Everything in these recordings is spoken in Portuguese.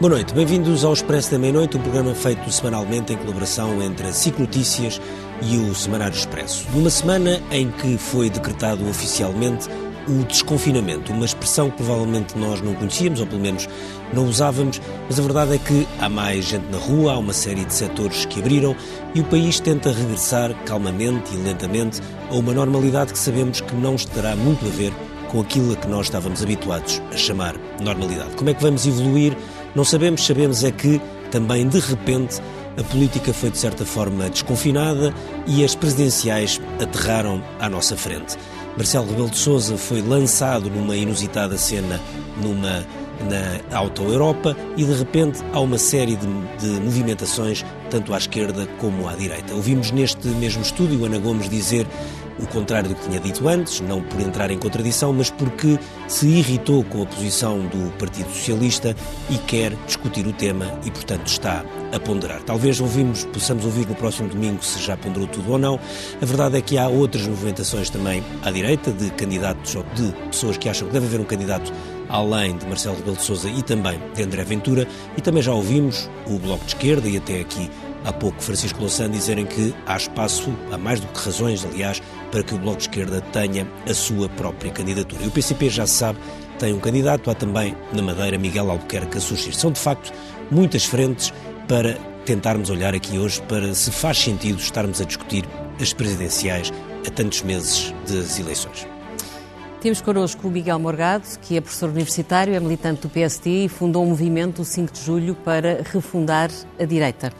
Boa noite, bem-vindos ao Expresso da Meia-Noite, um programa feito semanalmente em colaboração entre a SIC Notícias e o Semanário Expresso. Numa semana em que foi decretado oficialmente o desconfinamento, uma expressão que provavelmente nós não conhecíamos, ou pelo menos não usávamos, mas a verdade é que há mais gente na rua, há uma série de setores que abriram e o país tenta regressar calmamente e lentamente a uma normalidade que sabemos que não estará muito a ver com aquilo a que nós estávamos habituados a chamar normalidade. Como é que vamos evoluir? Não sabemos, sabemos é que também de repente a política foi de certa forma desconfinada e as presidenciais aterraram à nossa frente. Marcelo Rebelo de Sousa foi lançado numa inusitada cena numa na Auto Europa e de repente há uma série de, de, movimentações tanto à esquerda como à direita. Ouvimos neste mesmo estúdio Ana Gomes dizer o contrário do que tinha dito antes, não por entrar em contradição, mas porque se irritou com a posição do Partido Socialista e quer discutir o tema e, portanto, está a ponderar. Talvez ouvimos, possamos ouvir no próximo domingo se já ponderou tudo ou não. A verdade é que há outras movimentações também à direita, de candidatos ou de pessoas que acham que deve haver um candidato além de Marcelo Rebelo de Sousa e também de André Ventura, e também já ouvimos o Bloco de Esquerda e até aqui há pouco Francisco Louçã dizerem que há espaço, há mais do que razões, aliás, para que o Bloco de Esquerda tenha a sua própria candidatura. E o PCP já sabe, tem um candidato, há também na Madeira Miguel Albuquerque a surgir. São de facto muitas frentes para tentarmos olhar aqui hoje para se faz sentido estarmos a discutir as presidenciais a tantos meses das eleições. Temos connosco o Miguel Morgado, que é professor universitário, é militante do PSD e fundou um movimento o 5 de julho para refundar a direita.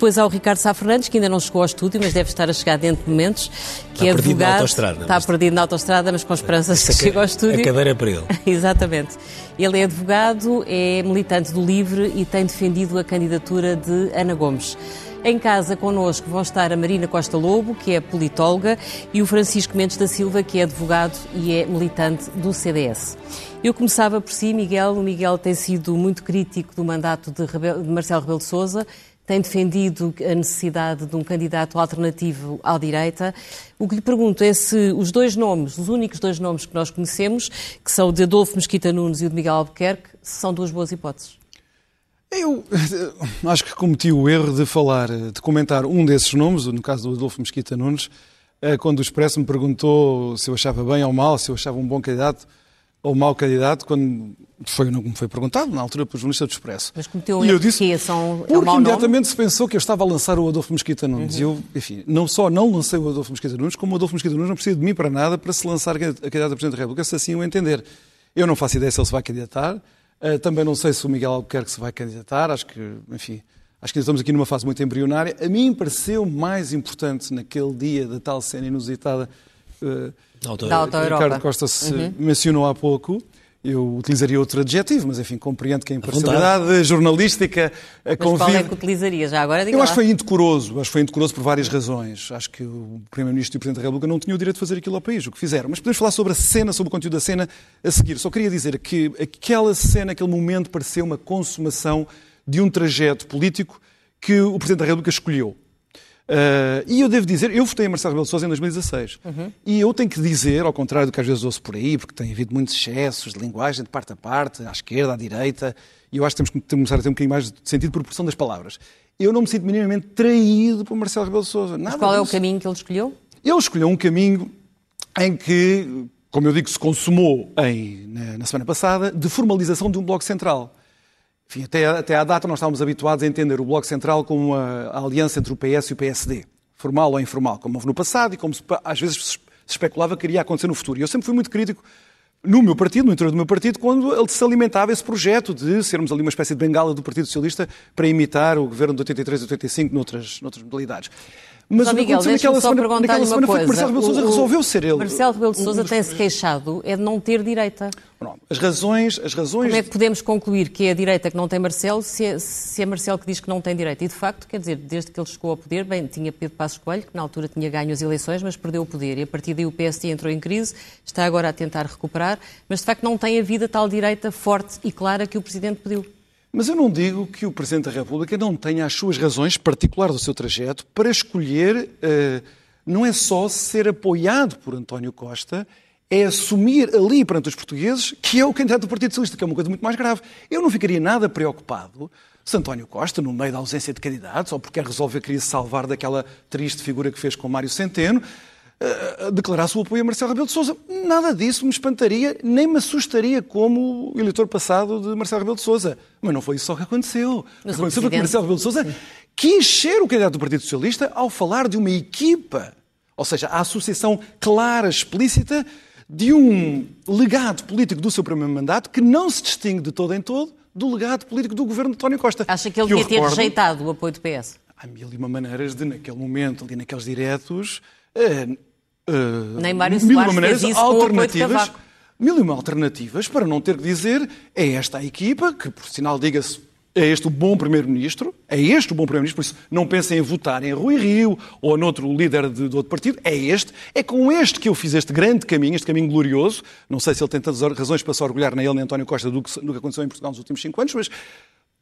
Depois há o Ricardo Sá Fernandes, que ainda não chegou ao estúdio, mas deve estar a chegar dentro de momentos, que está é perdido advogado. Na autostrada, está mas... perdido na autostrada, mas com esperanças que chegue ao estúdio. A cadeira é para ele. Exatamente. Ele é advogado, é militante do LIVRE e tem defendido a candidatura de Ana Gomes. Em casa connosco vão estar a Marina Costa Lobo, que é politóloga, e o Francisco Mendes da Silva, que é advogado e é militante do CDS. Eu começava por si, Miguel. O Miguel tem sido muito crítico do mandato de, Rebel... de Marcelo Rebelo de Sousa, tem defendido a necessidade de um candidato alternativo à direita. O que lhe pergunto é se os dois nomes, os únicos dois nomes que nós conhecemos, que são o de Adolfo Mesquita Nunes e o de Miguel Albuquerque, são duas boas hipóteses. Eu acho que cometi o erro de falar, de comentar um desses nomes, no caso do Adolfo Mesquita Nunes, quando o Expresso me perguntou se eu achava bem ou mal, se eu achava um bom candidato ou mau candidato, quando foi não me foi perguntado, na altura, pelo jornalista do Expresso. Mas cometeu um erro disse, que são, porque é um mau imediatamente nome? se pensou que eu estava a lançar o Adolfo Mesquita Nunes. Uhum. E eu, enfim, não só não lancei o Adolfo Mesquita Nunes, como o Adolfo Mesquita Nunes não precisa de mim para nada para se lançar a candidato a Presidente da República, se assim o entender. Eu não faço ideia se ele se vai candidatar, uh, também não sei se o Miguel Albuquerque se vai candidatar, acho que, enfim, acho que estamos aqui numa fase muito embrionária. A mim pareceu mais importante naquele dia da tal cena inusitada uh, da Auto Ricardo Costa se uhum. mencionou há pouco, eu utilizaria outro adjetivo, mas enfim, compreendo que a imparcialidade jornalística mas convive... qual é que utilizaria já agora? Eu acho que foi indecoroso, acho que foi indecoroso por várias razões. Acho que o Primeiro-Ministro e o Presidente da República não tinham o direito de fazer aquilo ao país, o que fizeram. Mas podemos falar sobre a cena, sobre o conteúdo da cena a seguir. Só queria dizer que aquela cena, aquele momento, pareceu uma consumação de um trajeto político que o Presidente da República escolheu. Uh, e eu devo dizer, eu votei em Marcelo Rebelo de Sousa em 2016. Uhum. E eu tenho que dizer, ao contrário do que às vezes ouço por aí, porque tem havido muitos excessos de linguagem de parte a parte, à esquerda, à direita, e eu acho que temos que começar a ter um bocadinho mais de sentido de proporção das palavras. Eu não me sinto minimamente traído por Marcelo Rebelo de Sousa. Nada Mas qual disso. é o caminho que ele escolheu? Ele escolheu um caminho em que, como eu digo, se consumou em, na, na semana passada, de formalização de um bloco central. Enfim, até, até à data nós estávamos habituados a entender o Bloco Central como uma a aliança entre o PS e o PSD, formal ou informal, como houve no passado e como se, às vezes se especulava que iria acontecer no futuro. E eu sempre fui muito crítico no meu partido, no interior do meu partido, quando ele se alimentava esse projeto de sermos ali uma espécie de bengala do Partido Socialista para imitar o governo de 83 e 85 noutras, noutras modalidades. Mas Só, o que Miguel, aconteceu naquela semana, naquela semana foi que Marcelo Rebelo de Sousa resolveu ser ele. Marcelo Rebelo de Sousa tem-se queixado é de não ter direita. As razões, as razões Como é que podemos concluir que é a direita que não tem Marcelo se é, se é Marcelo que diz que não tem direita? E, de facto, quer dizer, desde que ele chegou ao poder, bem, tinha Pedro Passos Coelho, que na altura tinha ganho as eleições, mas perdeu o poder. E, a partir daí, o PSD entrou em crise, está agora a tentar recuperar, mas, de facto, não tem havido a tal direita forte e clara que o Presidente pediu. Mas eu não digo que o Presidente da República não tenha as suas razões particulares do seu trajeto para escolher, eh, não é só ser apoiado por António Costa, é assumir ali perante os portugueses que é o candidato do Partido Socialista, que é uma coisa muito mais grave. Eu não ficaria nada preocupado se António Costa, no meio da ausência de candidatos, ou porque quer resolver, queria se salvar daquela triste figura que fez com Mário Centeno, uh, declarasse o apoio a Marcelo Rebelo de Sousa. Nada disso me espantaria, nem me assustaria como eleitor passado de Marcelo Rebelo de Sousa. Mas não foi isso só que aconteceu. Mas aconteceu presidente... que Marcelo Rebelo de Sousa quis ser o candidato do Partido Socialista ao falar de uma equipa, ou seja, a associação clara, explícita, de um legado político do seu primeiro mandato que não se distingue de todo em todo do legado político do governo de António Costa. Acha que ele devia ter recordo, rejeitado o apoio do PS? Há mil e uma maneiras de, naquele momento, ali naqueles diretos, uh, uh, Nem Mário mil Soares maneiras fez isso alternativas, mil e uma alternativas para não ter que dizer é esta a equipa, que por sinal diga-se é este o bom Primeiro-Ministro? É este o bom Primeiro-Ministro? Por isso, não pensem em votar em Rui Rio ou noutro líder de, de, outro partido. É este. É com este que eu fiz este grande caminho, este caminho glorioso. Não sei se ele tem tantas razões para se orgulhar na ele, nem António Costa, do que, do que aconteceu em Portugal nos últimos cinco anos, mas.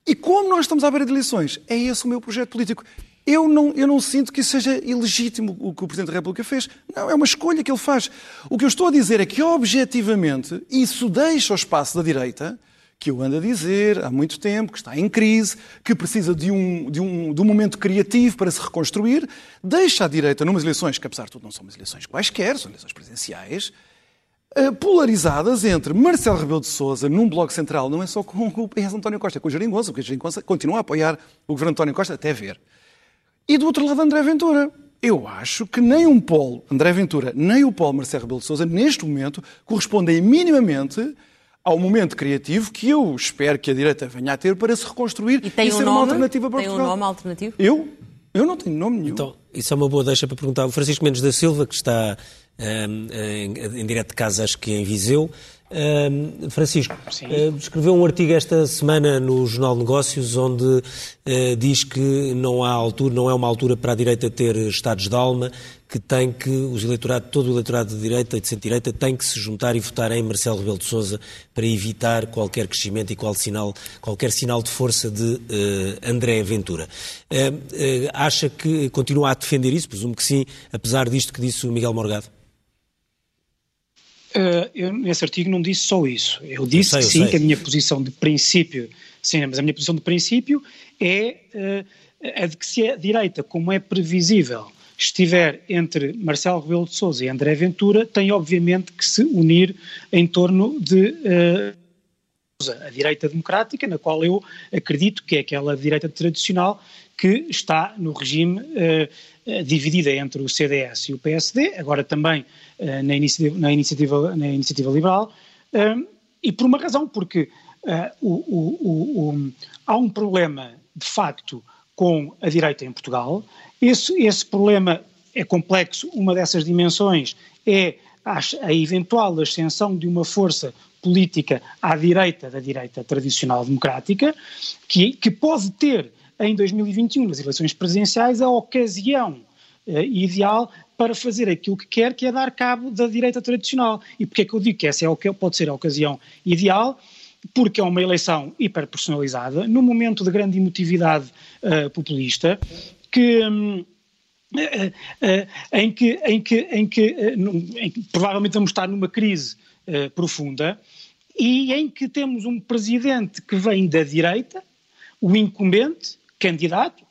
E como nós estamos à beira de eleições, é esse o meu projeto político. Eu não, eu não sinto que isso seja ilegítimo o que o Presidente da República fez. Não, é uma escolha que ele faz. O que eu estou a dizer é que, objetivamente, isso deixa o espaço da direita que eu ando a dizer há muito tempo, que está em crise, que precisa de um, de um, de um momento criativo para se reconstruir, deixa a direita, numas eleições, que apesar de tudo não são umas eleições quaisquer, são eleições presidenciais, polarizadas entre Marcelo Rebelo de Sousa num bloco central, não é só com o PS António Costa, é com o Jeringonça, porque o Jeringonça continua a apoiar o governo António Costa até ver. E do outro lado, André Ventura. Eu acho que nem um polo, André Ventura, nem o polo Marcelo Rebelo de Sousa, neste momento, correspondem minimamente ao momento criativo que eu espero que a direita venha a ter para se reconstruir e, tem e um ser nome? uma alternativa para tem Portugal. Tem um nome alternativo? Eu? Eu não tenho nome nenhum. Então, isso é uma boa deixa para perguntar. O Francisco Mendes da Silva, que está em, em direto de casa, acho que em Viseu, Uh, Francisco, uh, escreveu um artigo esta semana no Jornal de Negócios onde uh, diz que não há altura, não é uma altura para a direita ter estados de alma, que tem que os eleitorado, todo o eleitorado de direita e de centro-direita tem que se juntar e votar em Marcelo Rebelo de Sousa para evitar qualquer crescimento e qual sinal, qualquer sinal de força de André Ventura. acha que continua a defender isso? Presumo que sim, apesar disto que disse o Miguel Morgado. Uh, eu, nesse artigo não disse só isso. Eu disse eu sei, sim, que a minha posição de princípio, sim, mas a minha posição de princípio é uh, a de que se a direita, como é previsível, estiver entre Marcelo Rebelo de Sousa e André Ventura, tem obviamente que se unir em torno de uh, a direita democrática, na qual eu acredito que é aquela direita tradicional que está no regime dividida entre o CDS e o PSD, agora também uh, na, iniciativa, na, iniciativa, na iniciativa liberal, uh, e por uma razão, porque o, o, o, há um problema de facto com a direita em Portugal. Esse, esse problema é complexo, uma dessas dimensões é a, a eventual ascensão de uma força política à direita da direita tradicional democrática, que, que pode ter em 2021, nas eleições presidenciais, a ocasião uh, ideal para fazer aquilo que quer, que é dar cabo da direita tradicional. E porquê é que eu digo que essa é o que pode ser a ocasião ideal? Porque é uma eleição hiperpersonalizada, num momento de grande emotividade uh, populista, que. Um, Uh, uh, em, que, em, que, em, que, uh, em que provavelmente vamos estar numa crise profunda e em que temos um presidente que vem da direita, o incumbente, candidato,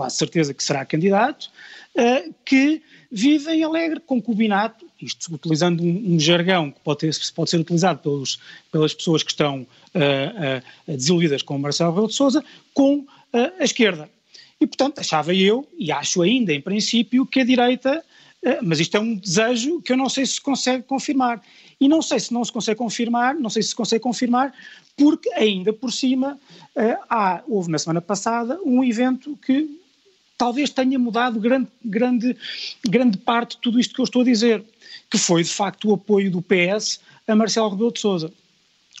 quase certeza que será candidato, uh, que vive em alegre concubinato, isto utilizando um, um jargão que pode, ter, pode, ser utilizado pelos, pelas pessoas que estão uh, uh, desiludidas com Marcelo Rebelo de Sousa, com a esquerda. E, portanto, achava eu, e acho ainda, em princípio, que a direita, mas isto é um desejo que eu não sei se consegue confirmar. E não sei se não se consegue confirmar, não sei se se consegue confirmar, porque ainda por cima há, houve na semana passada um evento que talvez tenha mudado grande, grande, grande parte de tudo isto que eu estou a dizer, que foi de facto o apoio do PS a Marcelo Rebelo de Sousa.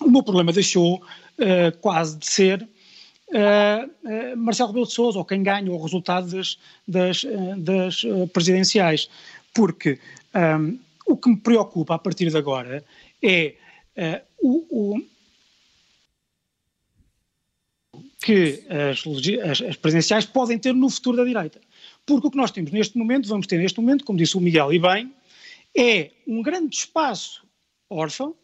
O meu problema deixou uh, quase de ser uh, uh, Marcelo Rebelo de Sousa, ou quem ganha o resultado das, das, das presidenciais, porque um, o que me preocupa a partir de agora é o que as, as, as presidenciais podem ter no futuro da direita. Porque o que nós temos neste momento, vamos ter neste momento, como disse o Miguel e bem, é um grande espaço órfão,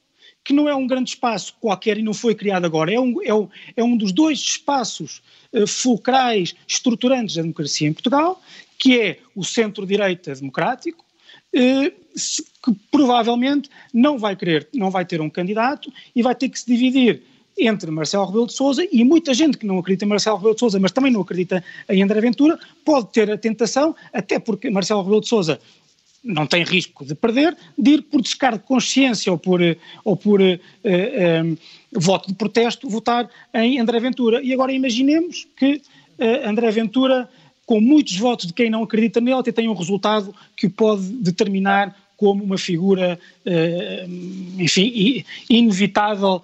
que não é um grande espaço qualquer e não foi criado agora, é um, é um, é um dos dois espaços uh, fulcrais estruturantes da democracia em Portugal, que é o centro-direita democrático, uh, que provavelmente não vai querer, não vai ter um candidato e vai ter que se dividir entre Marcelo Rebelo de Sousa e muita gente que não acredita em Marcelo Rebelo de Sousa, mas também não acredita em André Ventura, pode ter a tentação, até porque Marcelo Rebelo de Sousa não tem risco de perder, de ir por descargo de consciência ou por, ou por uh, uh, voto de protesto, votar em André Ventura. E agora imaginemos que uh, André Ventura, com muitos votos de quem não acredita nele, até tem um resultado que o pode determinar como uma figura, enfim, inevitável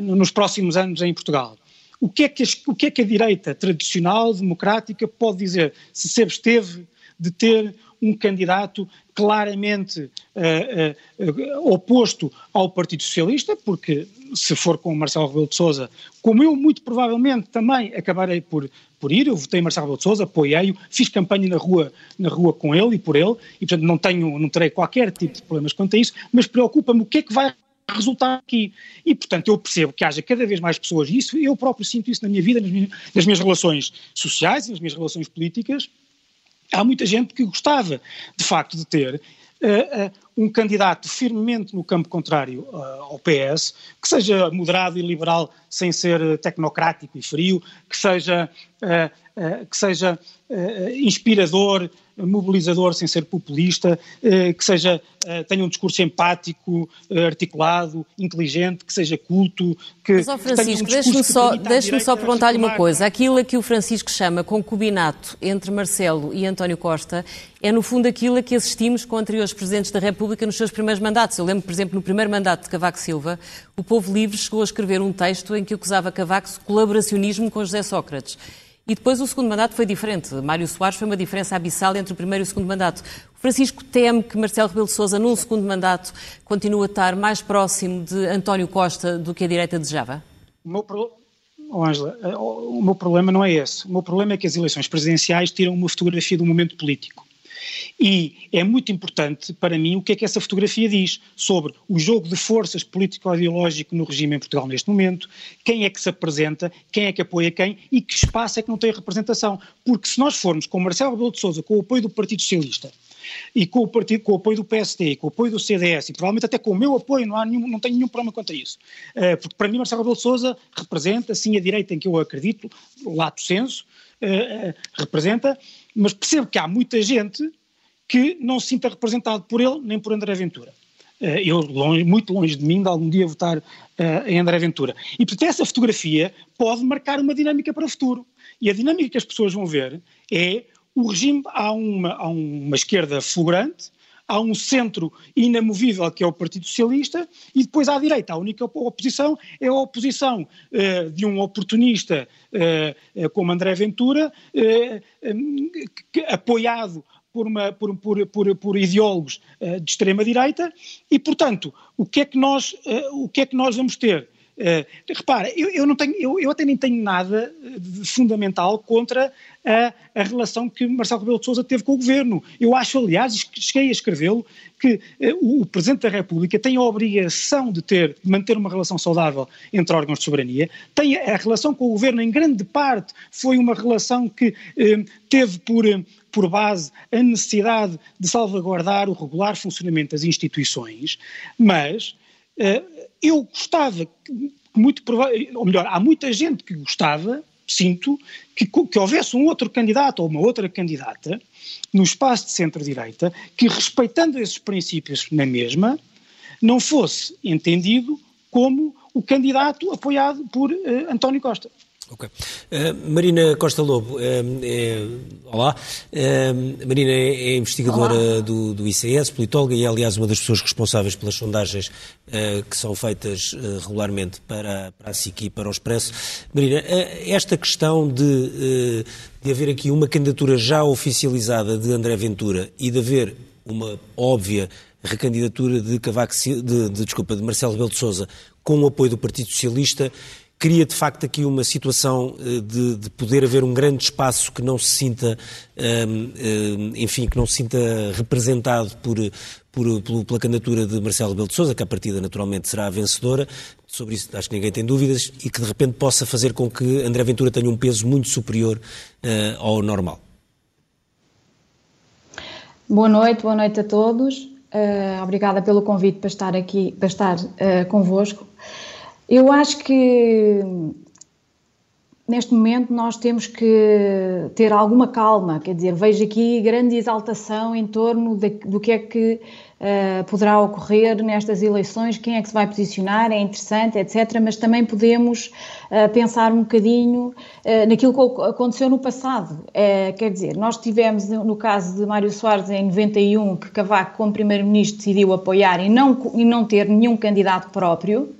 nos próximos anos em Portugal. O que, é que o que é que a direita tradicional, democrática, pode dizer se se absteve de ter um candidato claramente uh, uh, oposto ao Partido Socialista, porque se for com Marcelo Rebelo de Sousa, como eu muito provavelmente também acabarei por, por ir, eu votei Marcelo Rebelo de Sousa, apoiei-o, fiz campanha na rua, na rua com ele e por ele, e portanto não tenho, não terei qualquer tipo de problemas quanto a isso, mas preocupa-me o que é que vai resultar aqui. E, portanto, eu percebo que haja cada vez mais pessoas, e isso eu próprio sinto isso na minha vida, nas minhas, nas minhas relações sociais nas minhas relações políticas, há muita gente que gostava, de facto, de ter um candidato firmemente no campo contrário uh, ao PS, que seja moderado e liberal sem ser tecnocrático e frio, que seja, que seja inspirador, mobilizador sem ser populista, que seja, tenha um discurso empático, articulado, inteligente, que seja culto, que, Mas, ó Francisco, um deixe-me só, deixe só perguntar-lhe uma coisa. Aquilo a que o Francisco chama concubinato entre Marcelo e António Costa é, no fundo, aquilo a que assistimos com anteriores presidentes da República nos seus primeiros mandatos. Eu lembro, por exemplo, no primeiro mandato de Cavaco Silva, o Povo Livre chegou a escrever um texto em que acusava Cavaco de colaboracionismo com José Sócrates. E depois o segundo mandato foi diferente. Mário Soares foi uma diferença abissal entre o primeiro e o segundo mandato. O Francisco teme que Marcelo Rebelo de Sousa, num segundo mandato, continue a estar mais próximo de António Costa do que a direita desejava? O meu, pro... oh, Angela, o meu problema não é esse. O meu problema é que as eleições presidenciais tiram uma fotografia do momento político. E é muito importante para mim o que é que essa fotografia diz sobre o jogo de forças político-ideológico no regime em Portugal neste momento, quem é que se apresenta, quem é que apoia quem e que espaço é que não tem representação. Porque se nós formos com Marcelo Rebelo de Sousa, com o apoio do Partido Socialista, e com o, partido, com o apoio do PSD, com o apoio do CDS, e provavelmente até com o meu apoio, não, há nenhum, não tenho nenhum problema quanto a isso. Uh, porque para mim Marcelo Rebelo de Sousa representa, sim, a direita em que eu acredito, lato senso, uh, uh, representa, mas percebo que há muita gente que não se sinta representado por ele nem por André Ventura. Eh, eu, longe, muito longe de mim, de algum dia votar uh, em André Ventura. E, portanto, essa fotografia pode marcar uma dinâmica para o futuro. E a dinâmica que as pessoas vão ver é o regime, há uma, há uma esquerda fulgurante, há um centro inamovível que é o Partido Socialista e depois à direita a única oposição é a oposição uh, de um oportunista uh, como André Ventura, um, que, apoiado por, uma, por, por, por, por ideólogos uh, de extrema-direita e, portanto, o que é que nós, o que é que nós vamos ter? Uh, repara, eu, eu, não tenho, eu, eu até nem tenho nada de fundamental contra a, a relação que Marcelo Rebelo de Sousa teve com o governo. Eu acho, aliás, cheguei a escrevê-lo, que uh, o, Presidente da República tem a obrigação de ter, de manter uma relação saudável entre órgãos de soberania. Tem a, a relação com o governo, em grande parte, foi uma relação que uh, teve por por base a necessidade de salvaguardar o regular funcionamento das instituições, mas eu gostava muito ou melhor, há muita gente que gostava, sinto, que, que houvesse um outro candidato ou uma outra candidata no espaço de centro-direita que, respeitando esses princípios na mesma, não fosse entendido como o candidato apoiado por uh, António Costa. Ok. Uh, Marina Costa Lobo, uh, é, olá. Uh, Marina é, é investigadora do, do, ICS, politóloga, e é, aliás, uma das pessoas responsáveis pelas sondagens que são feitas regularmente para, para a SIC e para o Expresso. Marina, esta questão de, de haver aqui uma candidatura já oficializada de André Ventura e de haver uma óbvia recandidatura de Cavaco, de, de, desculpa, de Marcelo Rebelo de Sousa com o apoio do Partido Socialista cria de facto aqui uma situação de, de poder haver um grande espaço que não se sinta, enfim, que não se sinta representado por, por, pela candidatura de Marcelo Rebelo de Sousa, que a partida naturalmente será a vencedora, sobre isso acho que ninguém tem dúvidas, e que de repente possa fazer com que André Ventura tenha um peso muito superior uh, ao normal. Boa noite, boa noite a todos. Uh, obrigada pelo convite para estar aqui, para estar uh, convosco. Eu acho que neste momento nós temos que ter alguma calma, quer dizer, vejo aqui grande exaltação em torno de, do que é que uh, poderá ocorrer nestas eleições, quem é que se vai posicionar, é interessante, etc. Mas também podemos uh, pensar um bocadinho uh, naquilo que aconteceu no passado. quer dizer, nós tivemos, no caso de Mário Soares, em 91, que Cavaco, como Primeiro-Ministro, decidiu apoiar e não, e não ter nenhum candidato próprio.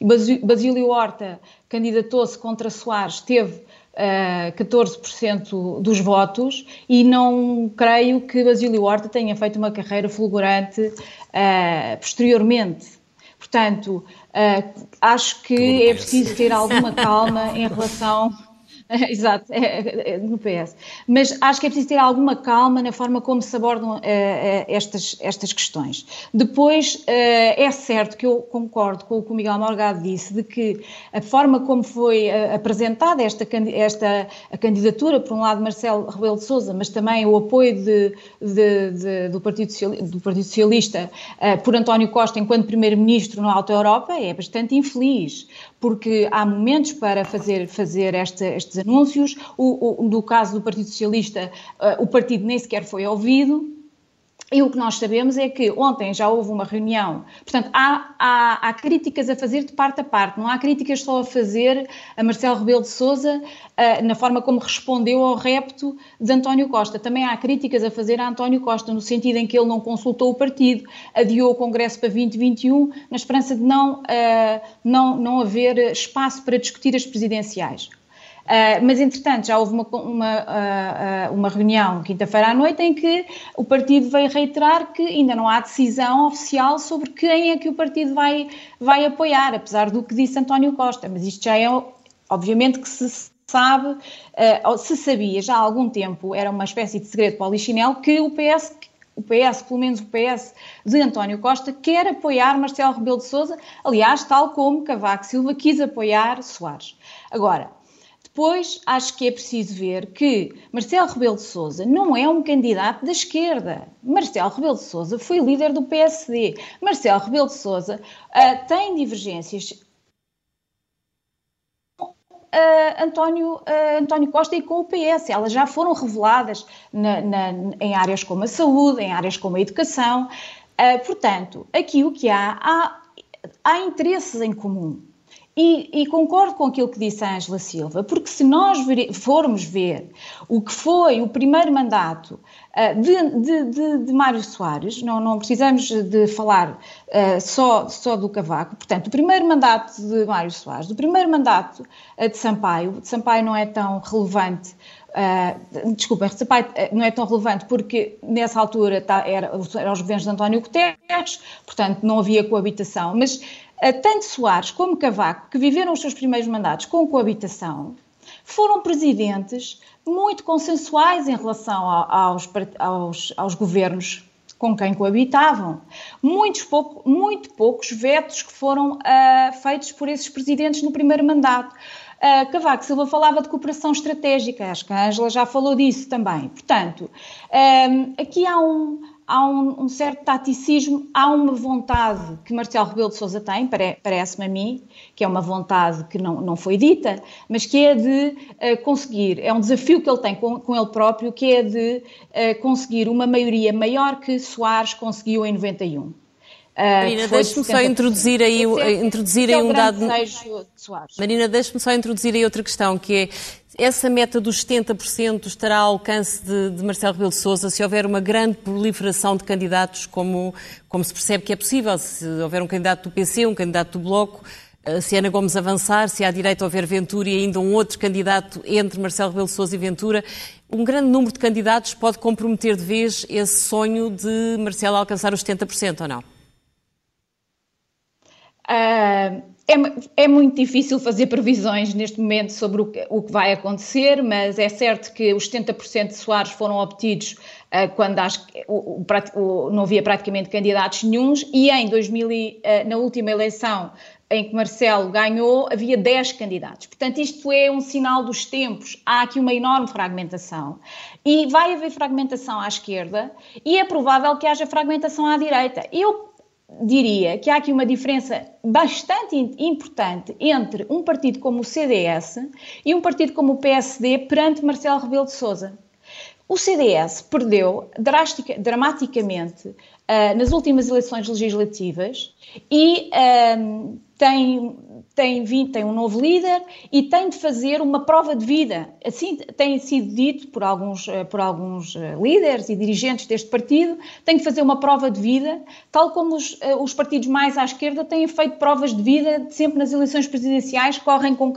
Basílio Horta candidatou-se contra Soares, teve uh, 14% dos votos e não creio que Basílio Horta tenha feito uma carreira fulgurante uh, posteriormente. Portanto, uh, acho que é preciso ter alguma calma em relação Exato, é, é, é, no PS. Mas acho que é preciso ter alguma calma na forma como se abordam uh, estas, estas questões. Depois, uh, é certo que eu concordo com o que o Miguel Morgado disse, de que a forma como foi apresentada esta, esta a candidatura, por um lado Marcelo Rebelo de Sousa, mas também o apoio de, de, de, do, Partido Socialista, do Partido Socialista por António Costa enquanto Primeiro-Ministro na Alta Europa, é bastante infeliz porque há momentos para fazer, fazer estes anúncios. O, o, no caso do Partido Socialista, uh, o partido nem sequer foi ouvido. E o que nós sabemos é que ontem já houve uma reunião, portanto, há, há, há, críticas a fazer de parte a parte, não há críticas só a fazer a Marcelo Rebelo de Souza uh, na forma como respondeu ao repto de António Costa. Também há críticas a fazer a António Costa, no sentido em que ele não consultou o partido, adiou o Congresso para 2021, na esperança de não, uh, não, não haver espaço para discutir as presidenciais. Uh, mas, entretanto, já houve uma, uma, uh, uma reunião quinta-feira à noite em que o partido veio reiterar que ainda não há decisão oficial sobre quem é que o partido vai, vai apoiar, apesar do que disse António Costa. Mas isto já é, obviamente, que se sabe, uh, se sabia já há algum tempo, era uma espécie de segredo para o Lichinel, que o PS o PS, pelo menos o PS de António Costa, quer apoiar Marcelo Rebelo de Sousa, aliás, tal como Cavaco Silva quis apoiar Soares. Agora, Depois, acho que é preciso ver que Marcelo Rebelo de Sousa não é um candidato da esquerda. Marcelo Rebelo de Sousa foi líder do PSD. Marcelo Rebelo de Sousa uh, tem divergências Uh, António, uh, António Costa e com o PS. Elas já foram reveladas na, na, em áreas como a saúde, em áreas como a educação. Uh, portanto, aqui o que há, há, há interesses em comum. E, e, concordo com aquilo que disse a Ângela Silva, porque se nós formos ver o que foi o primeiro mandato uh, de, de, de, de, Mário Soares, não, não precisamos de falar uh, só, só do Cavaco, portanto, o primeiro mandato de Mário Soares, o primeiro mandato uh, de Sampaio, de Sampaio não é tão relevante Uh, desculpa, Sampaio não é tão relevante porque nessa altura tá, era, eram os governos de António Guterres, portanto não havia coabitação, mas tanto Soares como Cavaco, que viveram os seus primeiros mandatos com coabitação, foram presidentes muito consensuais em relação aos, aos, aos governos com quem coabitavam. Muitos pouco, muito poucos vetos que foram uh, feitos por esses presidentes no primeiro mandato. Uh, Cavaco Silva falava de cooperação estratégica, acho que a Ângela já falou disso também. Portanto, um, aqui há um, há um, um, certo taticismo, há uma vontade que Marcelo Rebelo de Sousa tem, parece-me a mim, que é uma vontade que não, não foi dita, mas que é de uh, conseguir, é um desafio que ele tem com, com ele próprio, que é de uh, conseguir uma maioria maior que Soares conseguiu em 91. Eh, Marina, deixe-me só introduzir aí, introduzir aí um dado. Marina, deixe-me só introduzir aí outra questão, que é essa meta dos 70% estará ao alcance de, de, Marcelo Rebelo de Sousa se houver uma grande proliferação de candidatos, como, como se percebe que é possível, se houver um candidato do PC, um candidato do Bloco, eh, se Ana Gomes avançar, se há direito a houver Ventura e ainda um outro candidato entre Marcelo Rebelo de Sousa e Ventura, um grande número de candidatos pode comprometer de vez esse sonho de Marcelo alcançar os 70%, ou não? Uh, é, é, muito difícil fazer previsões neste momento sobre o que, o que, vai acontecer, mas é certo que os 70% de Soares foram obtidos uh, quando acho que o, o, não havia praticamente candidatos nenhums e em 2000, uh, na última eleição em que Marcelo ganhou, havia 10 candidatos. Portanto, isto é um sinal dos tempos. Há aqui uma enorme fragmentação. E vai haver fragmentação à esquerda e é provável que haja fragmentação à direita. Eu diria que há aqui uma diferença bastante importante entre um partido como o CDS e um partido como o PSD perante Marcelo Rebelo de Sousa. O CDS perdeu drastica, dramaticamente uh, nas últimas eleições legislativas e uh, tem, tem, vindo, tem um novo líder e tem de fazer uma prova de vida. Assim tem sido dito por alguns, eh, por alguns eh, líderes e dirigentes deste partido, tem de fazer uma prova de vida, tal como os, os partidos mais à esquerda têm feito provas de vida sempre nas eleições presidenciais, correm com,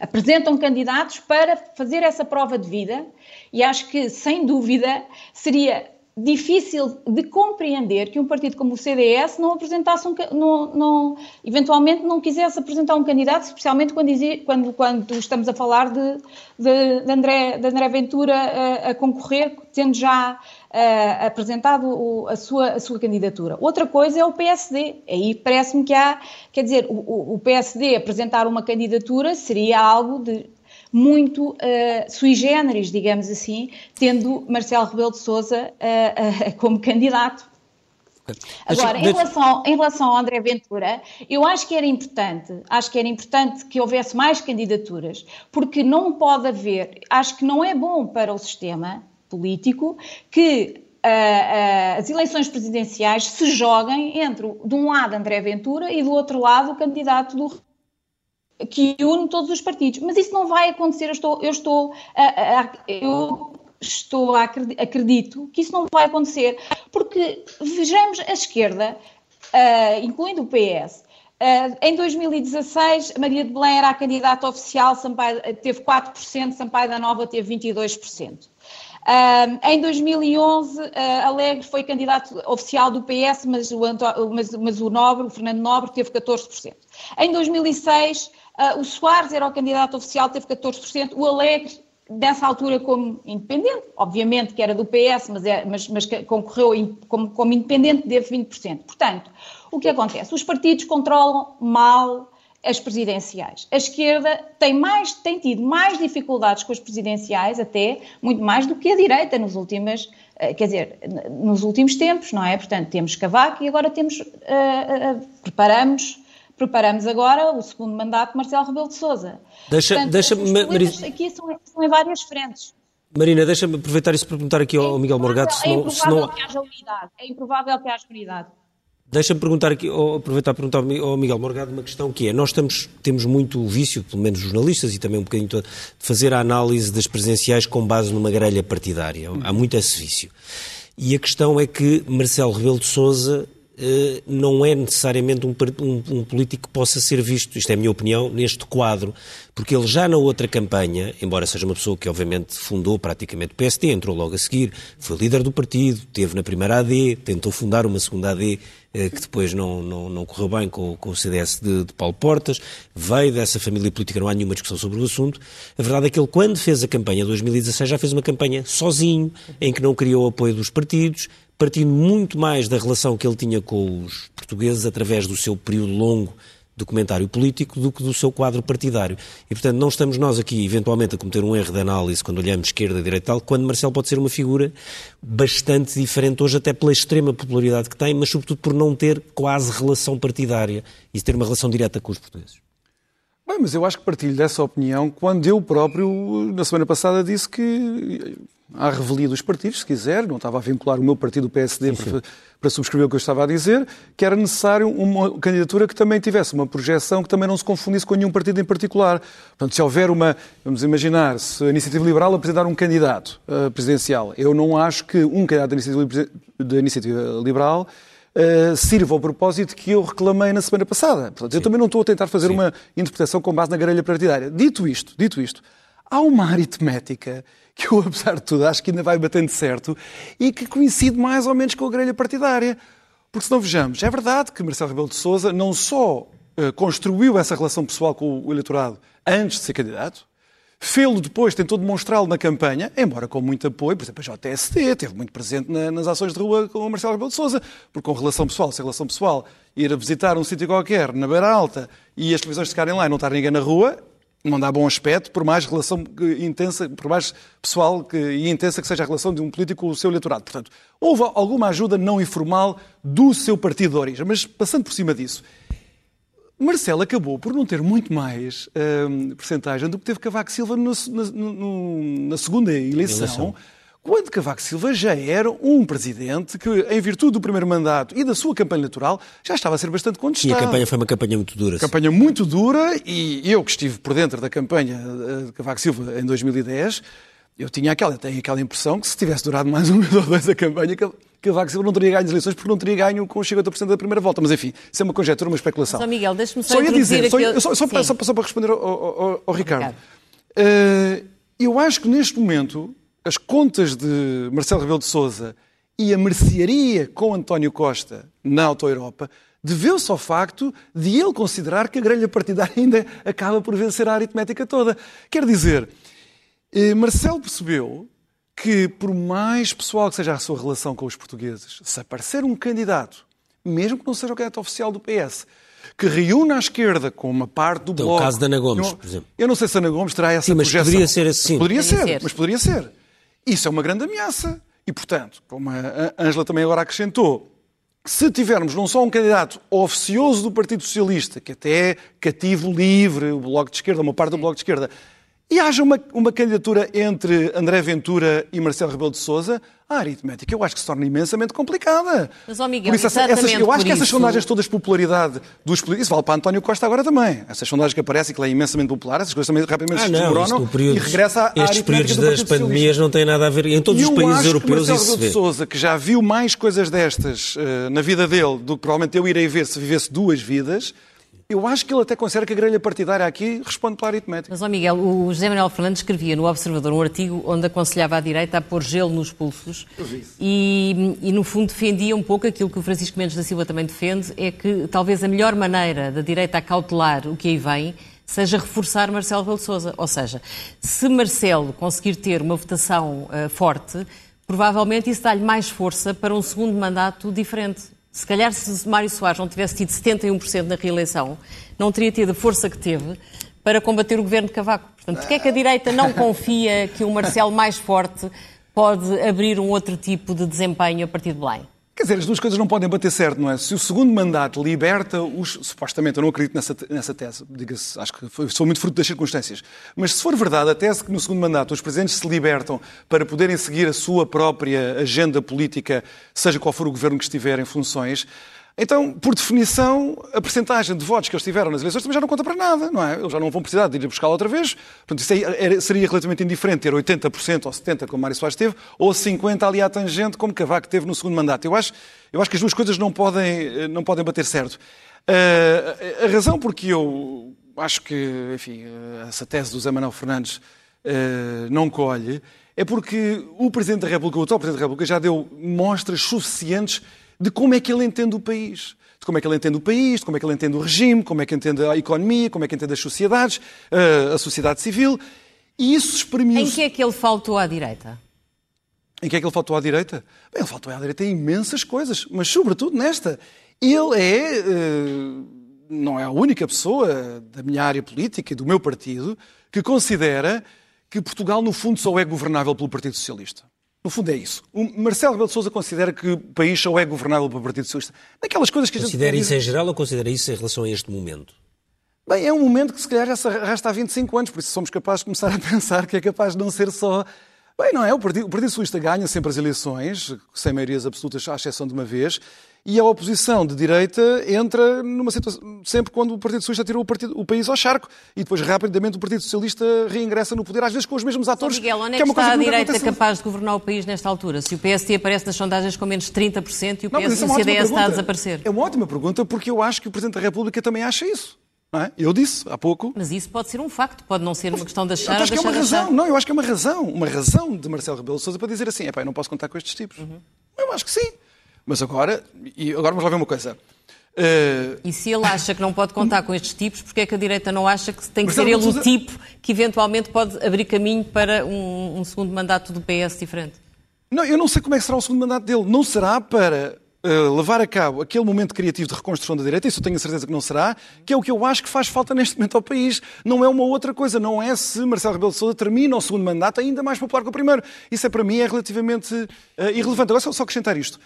apresentam candidatos para fazer essa prova de vida e acho que, sem dúvida, seria difícil de compreender que um partido como o CDS não apresentasse um, não, não, eventualmente não quisesse apresentar um candidato, especialmente quando, quando, quando estamos a falar de, de, de, André, de André Ventura a, a concorrer, tendo já uh, apresentado o, a, sua, a sua candidatura. Outra coisa é o PSD. Aí parece-me que há, quer dizer, o, o PSD apresentar uma candidatura seria algo de muito uh, sui generis, digamos assim, tendo Marcelo Rebelo de Sousa uh, como candidato. Agora, em relação, em relação ao André Ventura, eu acho que era importante, acho que era importante que houvesse mais candidaturas, porque não pode haver, acho que não é bom para o sistema político que Uh, uh, as eleições presidenciais se joguem entre, de um lado, André Ventura e do outro lado, o candidato do que une todos os partidos. Mas isso não vai acontecer. Eu estou, eu estou, a, a, eu estou a, acredito que isso não vai acontecer, porque vejamos a esquerda, uh, incluindo o PS. Uh, em 2016, Maria de Belém era a candidata oficial, Sampaio, teve 4%, Sampaio da Nova teve 22%. Uh, em 2011, uh, Alegre foi candidato oficial do PS, mas o, mas, mas o Nobre, o Fernando Nobre, teve 14%. Em 2006, Uh, o Soares era o candidato oficial, teve 14%. O Alegre, nessa altura, como independente, obviamente que era do PS, mas, é, mas, mas concorreu como, como independente, teve 20%. Portanto, o que acontece? Os partidos controlam mal as presidenciais. A esquerda tem, mais, tem tido mais dificuldades com as presidenciais, até muito mais do que a direita nos últimos, ah, quer dizer, nos últimos tempos, não é? Portanto, temos Cavaco e agora temos, uh, uh, preparamos preparamos agora o segundo mandato de Marcelo Rebelo de Sousa. Deixa, Portanto, deixa Marisa... aqui são, são, em várias frentes. Marina, deixa-me aproveitar isso para perguntar aqui ao é Miguel Morgado se não... É improvável que haja unidade. É improvável que haja unidade. Deixa-me perguntar aqui, ou aproveitar para perguntar ao Miguel Morgado uma questão que é, nós estamos, temos muito o vício, pelo menos jornalistas e também um bocadinho de fazer a análise das presenciais com base numa grelha partidária. Há muito esse vício. E a questão é que Marcelo Rebelo de Sousa não é necessariamente um, um, um, político que possa ser visto, isto é a minha opinião, neste quadro, porque ele já na outra campanha, embora seja uma pessoa que obviamente fundou praticamente o PSD, entrou logo a seguir, foi líder do partido, teve na primeira AD, tentou fundar uma segunda AD eh, que depois não, não, não correu bem com, com o CDS de, de, Paulo Portas, veio dessa família política, não há nenhuma discussão sobre o assunto. A verdade é que ele, quando fez a campanha de 2016, já fez uma campanha sozinho, em que não criou apoio dos partidos, partindo muito mais da relação que ele tinha com os portugueses através do seu período longo documentário político do que do seu quadro partidário. E, portanto, não estamos nós aqui, eventualmente, a cometer um erro de análise quando olhamos esquerda, direita e tal, quando Marcelo pode ser uma figura bastante diferente hoje, até pela extrema popularidade que tem, mas sobretudo por não ter quase relação partidária e ter uma relação direta com os portugueses. Bem, mas eu acho que partilho dessa opinião quando eu próprio, na semana passada, disse que à revelia dos partidos, se quiser, não estava a vincular o meu partido, o PSD, sim, sim. Para, para, subscrever o que eu estava a dizer, que era necessário uma candidatura que também tivesse uma projeção que também não se confundisse com nenhum partido em particular. Portanto, se houver uma, vamos imaginar, se a Iniciativa Liberal apresentar um candidato uh, presidencial, eu não acho que um candidato da Iniciativa, da iniciativa Liberal Uh, sirva ao propósito que eu reclamei na semana passada. Portanto, Sim. eu também não estou a tentar fazer Sim. uma interpretação com base na grelha partidária. Dito isto, dito isto, há uma aritmética que eu, apesar de tudo, acho que ainda vai batendo certo e que coincide mais ou menos com a grelha partidária. Porque se não vejamos, é verdade que Marcelo Rebelo de Sousa não só uh, construiu essa relação pessoal com o eleitorado antes de ser candidato, Fê-lo depois, tentou demonstrá-lo na campanha, embora com muito apoio, por exemplo, a JSD teve muito presente na, nas ações de rua com o Marcelo Rebelo de Sousa, porque com relação pessoal, se a relação pessoal ir a visitar um sítio qualquer, na Beira Alta, e as televisões ficarem lá e não estar ninguém na rua, não dá bom aspecto, por mais relação intensa, por mais pessoal que, e intensa que seja a relação de um político com o seu eleitorado. Portanto, houve alguma ajuda não informal do seu partido de origem, mas passando por cima disso, Marcelo acabou por não ter muito mais uh, percentagem do que teve Cavaco Silva no, no, na segunda eleição, eleição, quando Cavaco Silva já era um presidente que, em virtude do primeiro mandato e da sua campanha eleitoral, já estava a ser bastante contestado. E a campanha foi uma campanha muito dura. Campanha muito dura e eu que estive por dentro da campanha de Cavaco Silva em 2010, eu tinha aquela, tenho aquela impressão que se tivesse durado mais um mês ou dois a campanha, Cavaco Silva não teria ganho as eleições porque não teria ganho com 50% da primeira volta. Mas enfim, isso é uma conjectura, uma especulação. Só Miguel, deixe-me só, só ia dizer, só, só, só, só, só, para responder ao, ao, ao Ricardo. Uh, eu acho que neste momento as contas de Marcelo Rebelo de Sousa e a mercearia com António Costa na Auto-Europa deveu-se ao facto de ele considerar que a grelha partidária ainda acaba por vencer a aritmética toda. Quer dizer, eh, Marcelo percebeu que, por mais pessoal que seja a sua relação com os portugueses, se aparecer um candidato, mesmo que não seja o candidato oficial do PS, que reúna a esquerda com uma parte do então, bloco... o caso da Ana Gomes, por exemplo. Eu não sei se a Ana Gomes terá essa sim, mas projeção. poderia ser assim. Poderia, ser, ser, mas poderia ser. Isso é uma grande ameaça. E, portanto, como a Ângela também agora acrescentou, se tivermos não só um candidato oficioso do Partido Socialista, que até é cativo livre, o Bloco de Esquerda, uma parte do Bloco de Esquerda, e haja uma, uma candidatura entre André Ventura e Marcelo Rebelo de Sousa, a aritmética eu acho que se torna imensamente complicada. Mas, ó Miguel, isso, essas, eu acho que essas isso... sondagens todas de popularidade dos políticos, isso vale para António Costa agora também. Essas sondagens que aparecem, que ele é imensamente popular, essas coisas também rapidamente ah, se desmoronam e regressa à Estes períodos das pandemias não têm nada a ver, em todos e os países europeus que isso se vê. de Sousa, que já viu mais coisas destas uh, na vida dele do que provavelmente eu irei ver se vivesse duas vidas, eu acho que ele até considera que a grelha partidária aqui responde para a aritmética. Mas, ó Miguel, o José Manuel Fernandes escrevia no Observador um artigo onde aconselhava à direita a pôr gelo nos pulsos e, e, no fundo, defendia um pouco aquilo que o Francisco Mendes da Silva também defende, é que talvez a melhor maneira da direita acautelar o que aí vem seja reforçar Marcelo Rebelo de Sousa. Ou seja, se Marcelo conseguir ter uma votação uh, forte, provavelmente isso dá-lhe mais força para um segundo mandato diferente. Se calhar se Mário Soares não tivesse tido 71% na reeleição, não teria tido a força que teve para combater o governo de Cavaco. Portanto, porquê é que a direita não confia que o Marcelo mais forte pode abrir um outro tipo de desempenho a partir de Belém? Quer dizer, as duas coisas não podem bater certo, não é? Se o segundo mandato liberta os. Supostamente, eu não acredito nessa, nessa tese, diga-se, acho que foi, sou muito fruto das circunstâncias. Mas se for verdade a tese que no segundo mandato os presidentes se libertam para poderem seguir a sua própria agenda política, seja qual for o governo que estiver em funções, então, por definição, a percentagem de votos que eles tiveram nas eleições também já não conta para nada, não é? Eles já não vão precisar de ir buscá-la outra vez. Portanto, isso aí seria relativamente indiferente ter 80% ou 70%, como Mário Soares teve, ou 50% ali à tangente, como Cavaco teve no segundo mandato. Eu acho, eu acho que as duas coisas não podem, não podem bater certo. Uh, a razão porque eu acho que, enfim, essa tese do Zé Manuel Fernandes uh, não colhe é porque o Presidente da República, o atual Presidente da República, já deu mostras suficientes de como é que ele entende o país. De como é que ele entende o país, de como é que ele entende o regime, como é que entende a economia, como é que entende as sociedades, eh, a sociedade civil. E isso exprimiu Em que é que ele faltou à direita? Em que é que ele faltou à direita? Bem, ele faltou à direita em imensas coisas, mas sobretudo nesta. Ele é, eh, não é a única pessoa da minha área política e do meu partido que considera que Portugal, no fundo, só é governável pelo Partido Socialista. No fundo é isso. O Marcelo Rebelo de Sousa considera que o país só é governável pelo Partido Socialista. Naquelas coisas que a gente... Considera isso em geral ou considera isso em relação a este momento? Bem, é um momento que se calhar já se arrasta há 25 anos, por isso somos capazes de começar a pensar que é capaz de não ser só... Bem, não é? O Partido, o Partido Socialista ganha sempre as eleições, sem maiorias absolutas, à exceção de uma vez, e a oposição de direita entra numa situação sempre quando o Partido Socialista tirou o, partido, o, país ao charco e depois rapidamente o Partido Socialista reingressa no poder, às vezes com os mesmos atores. Miguel, onde é que, é está a direita capaz de governar o país nesta altura? Se o PST aparece nas sondagens com menos de 30% e o, PS, não, o CDS está a desaparecer. É uma ótima pergunta porque eu acho que o Presidente da República também acha isso. É? Eu disse há pouco. Mas isso pode ser um facto, pode não ser uma questão de achar. Eu acho que é uma razão. Não, eu acho que é uma razão. Uma razão de Marcelo Rebelo de Sousa para dizer assim: é pá, eu não posso contar com estes tipos. Uhum. Eu acho que sim. Mas agora, e agora vamos lá ver uma coisa. Uh, e se ele acha que não pode contar com estes tipos, porque é que a direita não acha que tem que ser ele o tipo que eventualmente pode abrir caminho para um, um, segundo mandato do PS diferente? Não, eu não sei como é que será o segundo mandato dele. Não será para uh, levar a cabo aquele momento criativo de reconstrução da direita, isso eu tenho a certeza que não será, que é o que eu acho que faz falta neste momento ao país. Não é uma outra coisa. Não é se Marcelo Rebelo de Sousa termina o segundo mandato ainda mais popular que o primeiro. Isso é para mim é relativamente uh, irrelevante. Agora só, só acrescentar isto.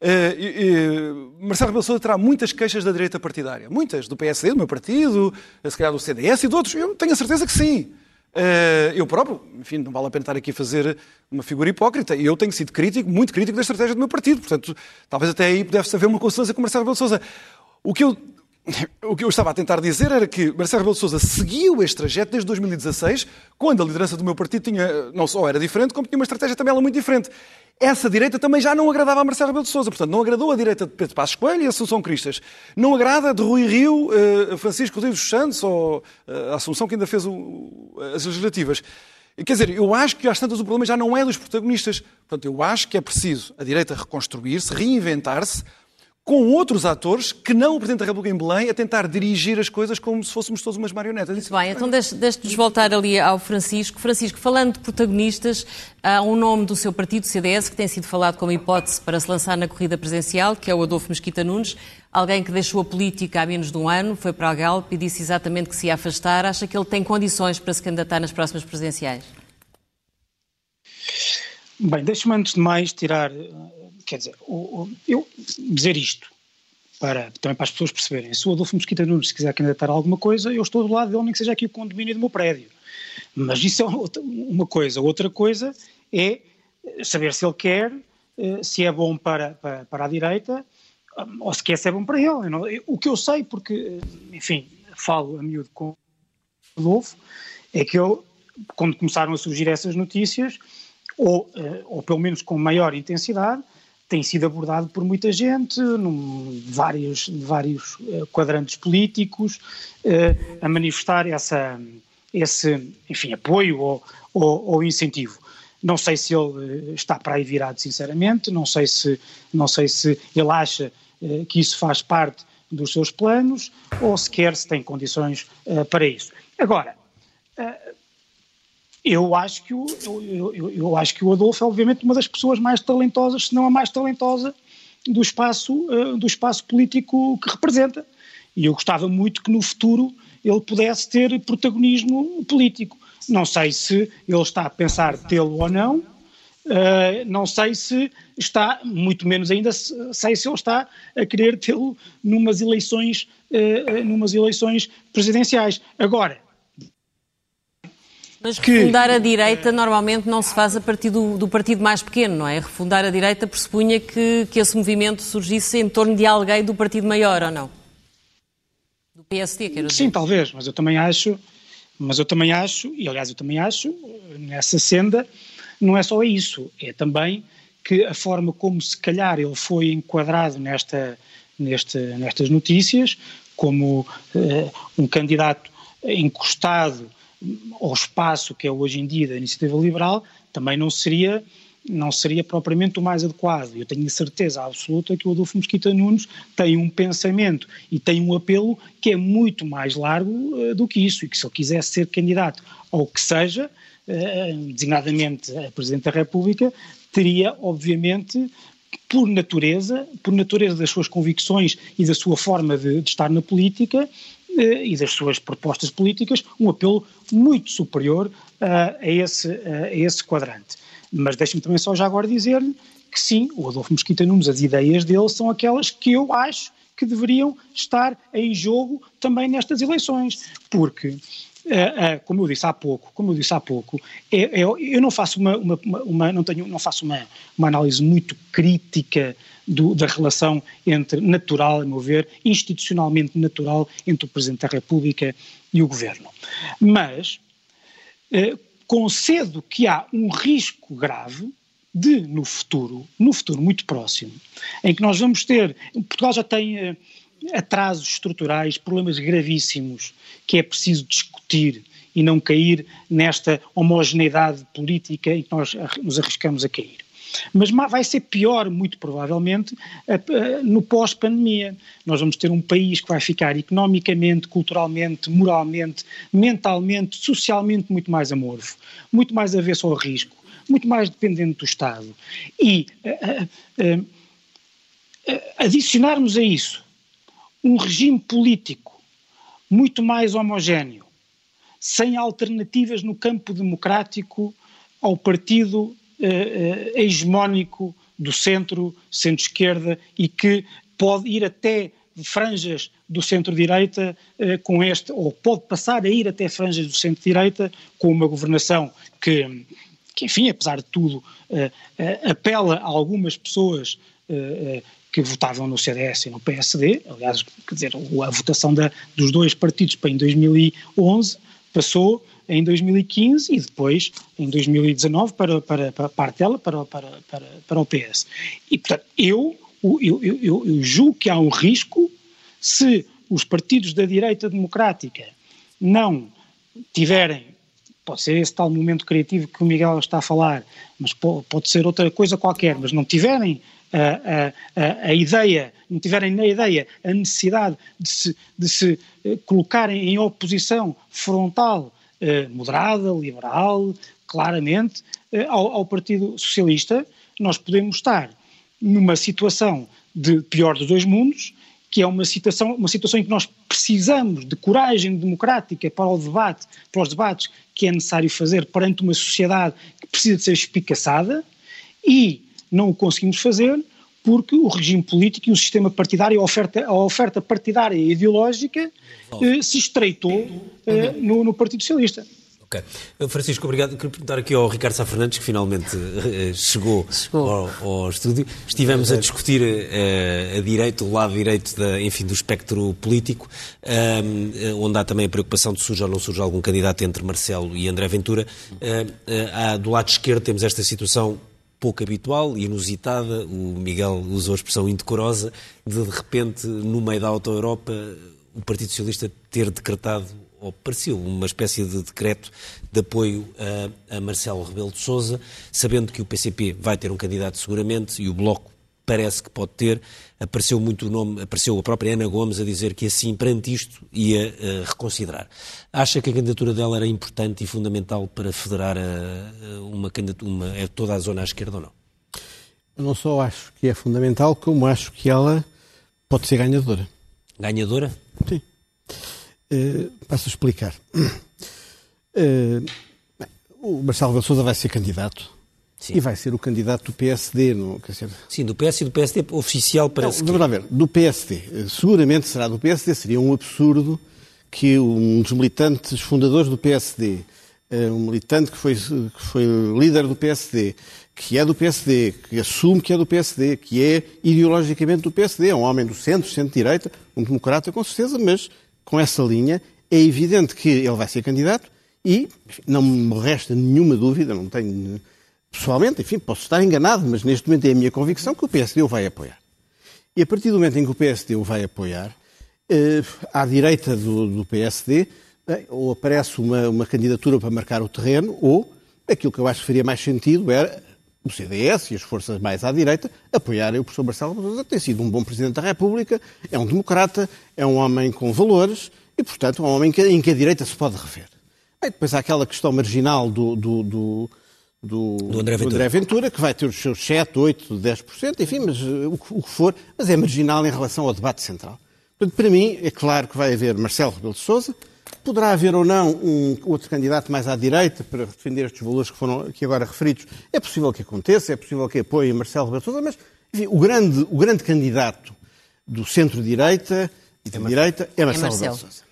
Uh, uh, Marcelo Rebelo Sousa terá muitas queixas da direita partidária. Muitas, do PSD, do meu partido, se calhar do CDS e de outros. Eu tenho a certeza que sim. Uh, eu próprio, enfim, não vale a pena estar aqui a fazer uma figura hipócrita. Eu tenho sido crítico, muito crítico da estratégia do meu partido. Portanto, talvez até aí pudesse haver uma consonância com Marcelo Rebelo Sousa. O que eu o que eu estava a tentar dizer era que Marcelo Rebelo de Sousa seguiu este trajeto desde 2016, quando a liderança do meu partido tinha, não só era diferente, como tinha uma estratégia também muito diferente. Essa direita também já não agradava a Marcelo Rebelo de Sousa, portanto, não agradou a direita de Pedro Passos Coelho e Assunção Cristas. Não agrada de Rui Rio, uh, Francisco Rodrigues Santos ou uh, a Assunção que ainda fez as legislativas. Quer dizer, eu acho que às tantas o problema já não é dos protagonistas. Portanto, eu acho que é preciso a direita reconstruir-se, reinventar-se, com outros atores que não o Presidente da República em Belém a tentar dirigir as coisas como se fôssemos todos umas marionetas. Muito bem, então deixe-nos voltar ali ao Francisco. Francisco, falando de protagonistas, há um nome do seu partido, o CDS, que tem sido falado como hipótese para se lançar na corrida presidencial, que é o Adolfo Mesquita Nunes, alguém que deixou a política há menos de um ano, foi para a Galp e disse exatamente que se ia afastar. Acha que ele tem condições para se candidatar nas próximas presidenciais? Bem, deixe-me antes de mais tirar quer dizer, o, o, eu dizer isto para, também para as pessoas perceberem, se o Adolfo Mosquita Nunes se quiser candidatar a alguma coisa, eu estou do lado dele, nem que seja aqui o condomínio do meu prédio. Mas isso é uma coisa. Outra coisa é saber se ele quer, eh, se é bom para, para, para a direita, ou se quer se é bom para ele. O que eu sei, porque, enfim, falo a miúdo com o Adolfo, é que eu, quando começaram a surgir essas notícias, ou, eh, ou pelo menos com maior intensidade, tem sido abordado por muita gente, num, vários, vários uh, quadrantes políticos, uh, a manifestar essa, esse enfim, apoio ou, ou, ou, incentivo. Não sei se ele eh, está para aí virado, sinceramente, não sei se, não sei se ele acha que isso faz parte dos seus planos ou sequer se tem condições para isso. Agora, eu acho que o, eu, eu, eu, acho que o Adolfo é obviamente uma das pessoas mais talentosas, se não a mais talentosa do espaço, uh, do espaço político que representa. E eu gostava muito que no futuro ele pudesse ter protagonismo político. Não sei se ele está a pensar tê-lo ou não, uh, não sei se está, muito menos ainda, sei se ele está a querer tê-lo numas eleições, uh, numas eleições presidenciais. Agora, mas refundar que... a direita normalmente não se faz a partir do, do, partido mais pequeno, não é? Refundar a direita pressupunha que, que esse movimento surgisse em torno de alguém do partido maior, ou não? Do PSD, quero dizer. Sim, talvez, mas eu também acho, mas eu também acho, e aliás eu também acho, nessa senda, não é só isso, é também que a forma como se calhar ele foi enquadrado nesta, neste, nestas notícias, como uh, um candidato encostado ao espaço que é hoje em dia da iniciativa liberal, também não seria não seria propriamente o mais adequado. Eu tenho a certeza absoluta que o Adolfo Mosquita Nunes tem um pensamento e tem um apelo que é muito mais largo uh, do que isso, e que se ele quisesse ser candidato ao que seja, uh, designadamente a Presidente da República, teria, obviamente, por natureza, por natureza das suas convicções e da sua forma de, de estar na política, e das suas propostas políticas um apelo muito superior uh, a, esse, uh, a esse quadrante. Mas deixe-me também só já agora dizer-lhe que sim, o Adolfo Mosquita Nunes, as ideias dele são aquelas que eu acho que deveriam estar em jogo também nestas eleições, porque Uh, uh, como eu disse há pouco, como eu disse há pouco, é, é, eu não faço uma, uma, uma, não tenho, não faço uma, uma análise muito crítica do, da relação entre natural, a meu ver, institucionalmente natural entre o Presidente da República e o Governo. Mas uh, concedo que há um risco grave de, no futuro, no futuro muito próximo, em que nós vamos ter, Portugal já tem atrasos estruturais, problemas gravíssimos que é preciso discutir e não cair nesta homogeneidade política em que nós nos arriscamos a cair. Mas vai ser pior, muito provavelmente, no pós-pandemia. Nós vamos ter um país que vai ficar economicamente, culturalmente, moralmente, mentalmente, socialmente muito mais amorfo, muito mais avesso ao risco, muito mais dependente do Estado. E uh, uh, adicionarmos a isso um regime político muito mais homogéneo, sem alternativas no campo democrático ao partido eh, eh, hegemónico do centro, centro-esquerda e que pode ir até franjas do centro-direita eh, com este, ou pode passar a ir até franjas do centro-direita com uma governação que, que, enfim, apesar de tudo, apela a algumas pessoas que votavam no CDS e no PSD, aliás, quer dizer, a votação da, dos dois partidos para em 2011 passou em 2015 e depois em 2019 para, para, para a parte dela, para, para, para, para o PS. E, portanto, eu, eu, eu, eu julgo que há um risco se os partidos da direita democrática não tiverem pode ser esse tal momento criativo que o Miguel está a falar, mas pode ser outra coisa qualquer, mas não tiverem a, a, a, ideia, não tiverem na ideia a necessidade de se, de se eh, colocarem em oposição frontal, eh, moderada, liberal, claramente, eh, ao, ao Partido Socialista, nós podemos estar numa situação de pior dos dois mundos, que é uma situação, uma situação em que nós precisamos de coragem democrática para o debate, para os debates que é necessário fazer perante uma sociedade que precisa de ser espicaçada e não o conseguimos fazer porque o regime político e o sistema partidário, a oferta, a oferta partidária e ideológica eh, se estreitou eh, no, no Partido Socialista. Ok. Eh, Francisco, obrigado. Queria perguntar aqui ao Ricardo Sá Fernandes, que finalmente uh, chegou, chegou. Ao, ao, estúdio. Estivemos a discutir uh, a direito, o lado direito da, enfim, do espectro político, uh, onde há também a preocupação de surge ou não surge algum candidato entre Marcelo e André Ventura. Há, do lado esquerdo temos esta situação pouco habitual inusitada, o Miguel usou a expressão indecorosa, de de repente, no meio da auto-Europa, o Partido Socialista ter decretado, ou pareceu, uma espécie de decreto de apoio a, a Marcelo Rebelo de Sousa, sabendo que o PCP vai ter um candidato seguramente e o Bloco parece que pode ter. Apareceu muito o nome, apareceu a própria Ana Gomes a dizer que assim, perante isto, ia uh, reconsiderar. Acha que a candidatura dela era importante e fundamental para federar a, uma, uma, é toda a zona à esquerda ou não? Eu não só acho que é fundamental, como acho que ela pode ser ganhadora. Ganhadora? Sim. Uh, passo a explicar. Uh, bem, o Marcelo Rebelo Sousa vai ser candidato Sim. E vai ser o candidato do PSD, não, quer dizer... Sim, do PS e do PSD oficial parece não, que... ver, do PSD. Seguramente será do PSD, seria um absurdo que um dos militantes fundadores do PSD, eh, um militante que foi, que foi líder do PSD, que é do PSD, que assume que é do PSD, que é ideologicamente do PSD, é um homem do centro, centro-direita, um democrata com certeza, mas com essa linha é evidente que ele vai ser candidato e não me resta nenhuma dúvida, não tenho pessoalmente, enfim, posso estar enganado, mas neste momento é a minha convicção que o PSD o vai apoiar. E a partir do momento em que o PSD o vai apoiar, eh, à direita do, do PSD, eh, ou aparece uma, uma, candidatura para marcar o terreno, ou aquilo que eu acho que faria mais sentido era o CDS e as forças mais à direita apoiarem o professor Marcelo Rebelo Tem sido um bom Presidente da República, é um democrata, é um homem com valores e, portanto, é um homem em que, a direita se pode rever. Bem, depois há aquela questão marginal do, do, do do, do, André do, André Ventura, que vai ter os seus 7, 8, 10%, enfim, mas uh, o, o, que for, mas é marginal em relação ao debate central. Portanto, para mim, é claro que vai haver Marcelo Rebelo de Sousa, poderá haver ou não um outro candidato mais à direita para defender estes valores que foram aqui agora referidos. É possível que aconteça, é possível que apoie Marcelo Rebelo de Sousa, mas, enfim, o grande, o grande candidato do centro-direita e da é direita é Marcelo, é Marcelo. Rebelo de Sousa.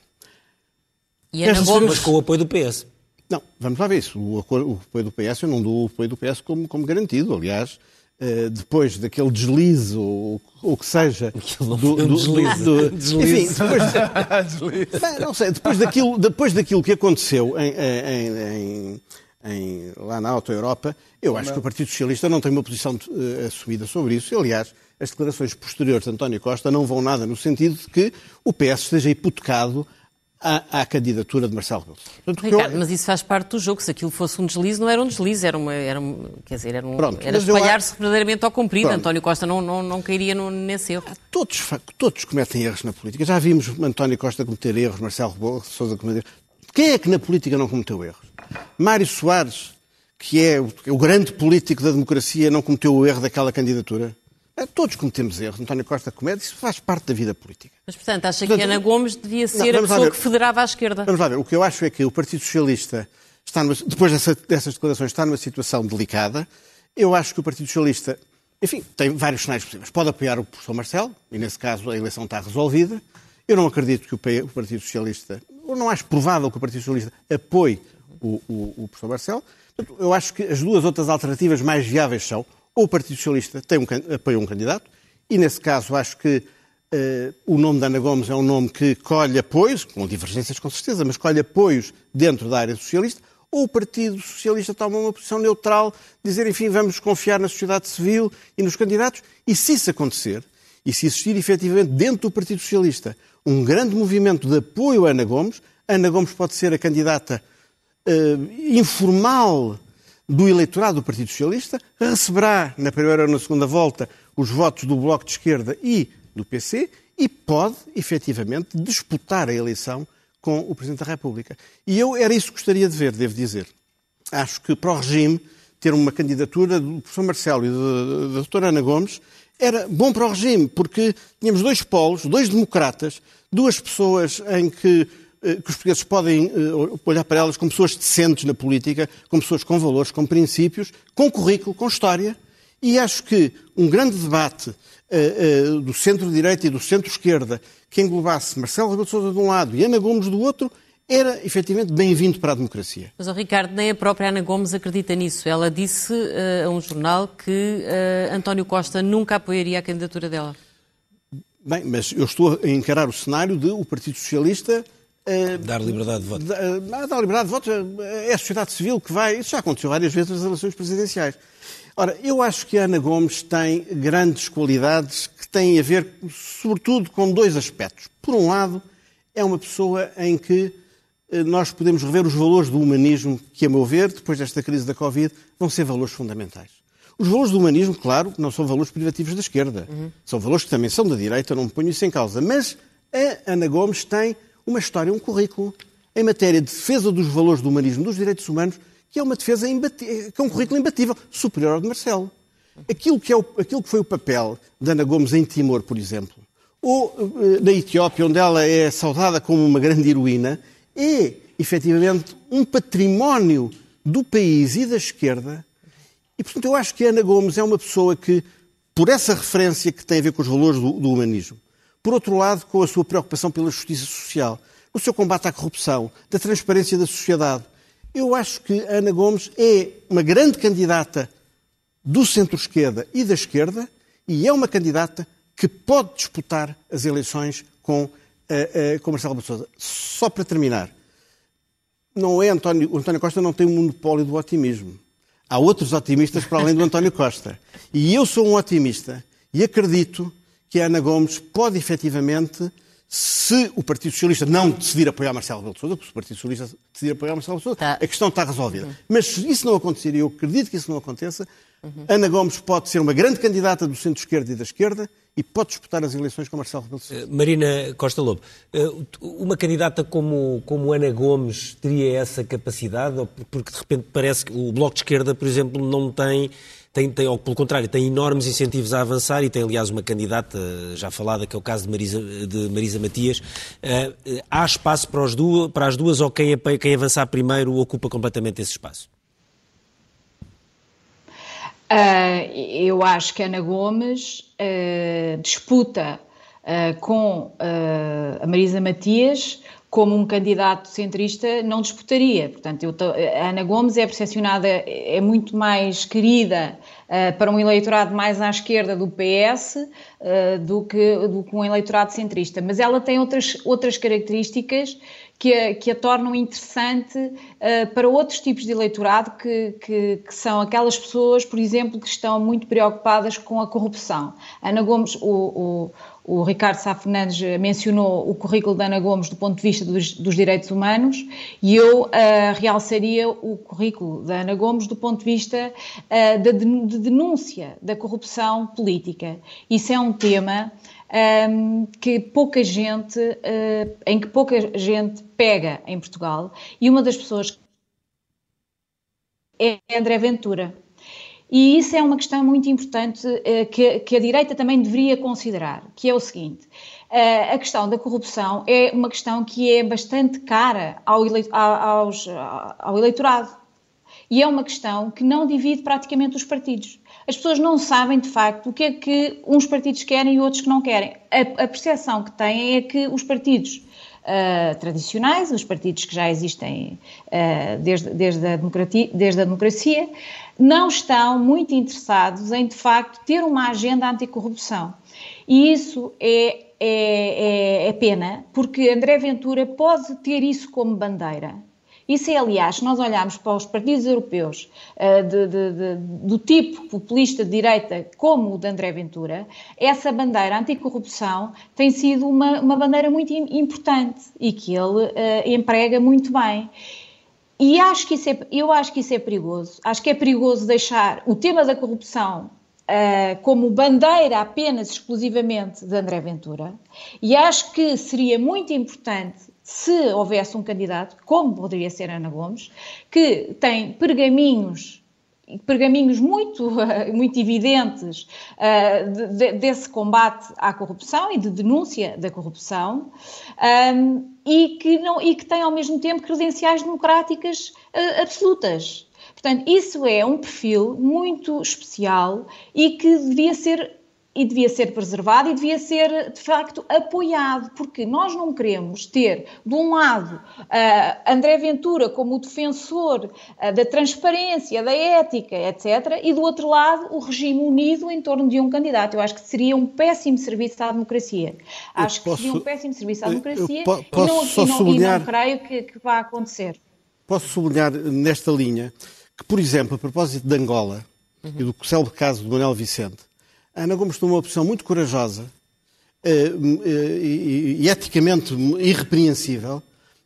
E Ana Gomes com o apoio do PS. Não, vamos lá ver isso. O, o apoio do PS, eu não dou o apoio do PS como, como garantido. Aliás, uh, depois daquele deslize, ou o que seja. Do, do, deslize. Do, deslize. Enfim, depois, bem, não sei, depois daquilo, depois daquilo que aconteceu em, em, em, em lá na Auto Europa, eu acho que o Partido Socialista não tem uma posição uh, assumida sobre isso. Aliás, as declarações posteriores de António Costa não vão nada no sentido de que o PS esteja hipotecado à, à candidatura de Marcelo Rebelo Portanto, Ricardo, eu... mas isso faz parte do jogo. Se aquilo fosse um deslize, não era um deslize, era uma, era, quer dizer, era, um, era espalhar-se verdadeiramente ao comprido. Pronto. António Costa não, não, não cairia no, nesse erro. Todos, todos cometem erros na política. Já vimos António Costa cometer erros, Marcelo Rebelo Sousa cometer erros. Quem é que na política não cometeu erros? Mário Soares, que é o, o grande político da democracia, não cometeu o erro daquela candidatura? É, todos cometemos erros. António Costa comete, isso faz parte da vida política. Mas, portanto, acha portanto, que Ana Gomes devia ser não, a pessoa que federava à esquerda? Vamos lá ver. O que eu acho é que o Partido Socialista, está numa, depois dessa, dessas declarações, está numa situação delicada. Eu acho que o Partido Socialista, enfim, tem vários sinais possíveis. Pode apoiar o professor Marcelo, e nesse caso a eleição está resolvida. Eu não acredito que o Partido Socialista, ou não acho provável que o Partido Socialista apoie o, o, o professor Marcelo. Eu acho que as duas outras alternativas mais viáveis são ou o Partido Socialista tem um, um candidato, e nesse caso acho que uh, o nome de Ana Gomes é um nome que colhe apoios, com divergências com certeza, mas colhe apoios dentro da área socialista, ou o Partido Socialista toma uma posição neutral, dizer, enfim, vamos confiar na sociedade civil e nos candidatos, e se isso acontecer, e se existir efetivamente dentro do Partido Socialista um grande movimento de apoio a Ana Gomes, Ana Gomes pode ser a candidata uh, informal do eleitorado do Partido Socialista, receberá na primeira ou na segunda volta os votos do Bloco de Esquerda e do PC e pode, efetivamente, disputar a eleição com o Presidente da República. E eu era isso que gostaria de ver, devo dizer. Acho que para o regime ter uma candidatura do professor Marcelo e da doutora Ana Gomes era bom para o regime, porque tínhamos dois polos, dois democratas, duas pessoas em que que os portugueses podem eh, olhar para elas como pessoas decentes na política, como pessoas com valores, com princípios, com currículo, com história. E acho que um grande debate uh, uh, do centro-direita e do centro-esquerda que englobasse Marcelo Rebelo de Sousa de um lado e Ana Gomes do outro era efetivamente bem-vindo para a democracia. Mas, oh, Ricardo, nem a própria Ana Gomes acredita nisso. Ela disse uh, a um jornal que António Costa nunca apoiaria a candidatura dela. Bem, mas eu estou a encarar o cenário de o Partido Socialista dar liberdade de voto. Uh, dar liberdade de voto é a sociedade civil que vai. Isso já aconteceu várias vezes nas eleições presidenciais. Ora, eu acho que a Ana Gomes tem grandes qualidades que têm a ver, sobretudo, com dois aspectos. Por um lado, é uma pessoa em que nós podemos rever os valores do humanismo que, a meu ver, depois desta crise da Covid, vão ser valores fundamentais. Os valores do humanismo, claro, não são valores privativos da esquerda. Uhum. São valores que também são da direita, não me ponho isso em causa. Mas a Ana Gomes tem uma história, um currículo em matéria de defesa dos valores do humanismo, dos direitos humanos, que é uma defesa que é um currículo imbatível, superior ao de Marcelo. Aquilo que, é o, aquilo que foi o papel de Ana Gomes em Timor, por exemplo, ou eh, na Etiópia, onde ela é saudada como uma grande heroína, é efetivamente um património do país e da esquerda. E, portanto, eu acho que Ana Gomes é uma pessoa que, por essa referência que tem a ver com os valores do, do humanismo, por outro lado, com a sua preocupação pela justiça social, o seu combate à corrupção, da transparência da sociedade. Eu acho que Ana Gomes é uma grande candidata do centro-esquerda e da esquerda e é uma candidata que pode disputar as eleições com, uh, uh, com Marcelo Sousa. Só para terminar, não é António, o António Costa não tem um monopólio do otimismo. Há outros otimistas para além do António Costa. E eu sou um otimista e acredito que a Ana Gomes pode efetivamente, se o Partido Socialista não decidir apoiar Marcelo Rebelo de Sousa, porque se o Partido Socialista decidir apoiar Marcelo Rebelo de Sousa, tá. a questão está resolvida. Uhum. Mas se isso não acontecer, e eu acredito que isso não aconteça, uhum. Ana Gomes pode ser uma grande candidata do centro-esquerda e da esquerda e pode disputar as eleições com Marcelo Rebelo de Sousa. Uh, Marina Costa Lobo, uh, uma candidata como, como Ana Gomes teria essa capacidade? Porque de repente parece que o Bloco de Esquerda, por exemplo, não tem tem, tem, ou pelo contrário, tem enormes incentivos a avançar e tem, aliás, uma candidata já falada, que é o caso de Marisa, de Marisa Matias. Uh, há espaço para, os duas, para as duas ou quem, quem avançar primeiro ocupa completamente esse espaço? Uh, eu acho que Ana Gomes uh, disputa com a Marisa Matias como um candidato centrista não disputaria. Portanto, eu, a Ana Gomes é percepcionada, é muito mais querida uh, para um eleitorado mais à esquerda do PS uh, do, que, do que um eleitorado centrista. Mas ela tem outras, outras características que a, que a tornam interessante uh, para outros tipos de eleitorado, que, que, que, são aquelas pessoas, por exemplo, que estão muito preocupadas com a corrupção. Ana Gomes, o, o, o Ricardo Sá Fernandes mencionou o currículo da Ana Gomes do ponto de vista dos, dos direitos humanos e eu uh, realçaria o currículo da Ana Gomes do ponto de vista uh, de, de denúncia da corrupção política. Isso é um tema um, que pouca gente, uh, em que pouca gente pega em Portugal, e uma das pessoas é André Ventura. E isso é uma questão muito importante uh, que, que, a direita também deveria considerar, que é o seguinte. Uh, a questão da corrupção é uma questão que é bastante cara ao, eleitorado. E é uma questão que não divide praticamente os partidos as pessoas não sabem de facto o que é que uns partidos querem e outros que não querem. A percepção que têm é que os partidos uh, tradicionais, os partidos que já existem uh, desde, desde, a desde a democracia, não estão muito interessados em de facto ter uma agenda anticorrupção. E isso é, é, é, é pena, porque André Ventura pode ter isso como bandeira isso é, aliás, se nós olharmos para os partidos europeus uh, de, de, de, do tipo populista de direita como o de André Ventura, essa bandeira anticorrupção tem sido uma, uma bandeira muito importante e que ele uh, emprega muito bem. E acho que isso é, eu acho que isso é perigoso. Acho que é perigoso deixar o tema da corrupção Uh, como bandeira apenas exclusivamente de André Ventura, e acho que seria muito importante se houvesse um candidato, como poderia ser Ana Gomes, que tem pergaminhos pergaminhos muito, muito evidentes uh, de, de, desse combate à corrupção e de denúncia da corrupção um, e, que não, e que tem ao mesmo tempo credenciais democráticas uh, absolutas. Portanto, isso é um perfil muito especial e que devia ser e devia ser preservado e devia ser, de facto, apoiado, porque nós não queremos ter, de um lado, uh, André Ventura como o defensor uh, da transparência, da ética, etc., e do outro lado, o regime unido em torno de um candidato. Eu acho que seria um péssimo serviço à democracia. Acho posso, que seria um péssimo serviço à democracia po e, não, e, não, sublinhar, e não creio que, que vá acontecer. Posso sublinhar nesta linha que, por exemplo, a propósito de Angola uhum. e do célebre caso de Manuel Vicente, Ana Gomes tomou uma posição muito corajosa eh, eh, e eticamente irrepreensível,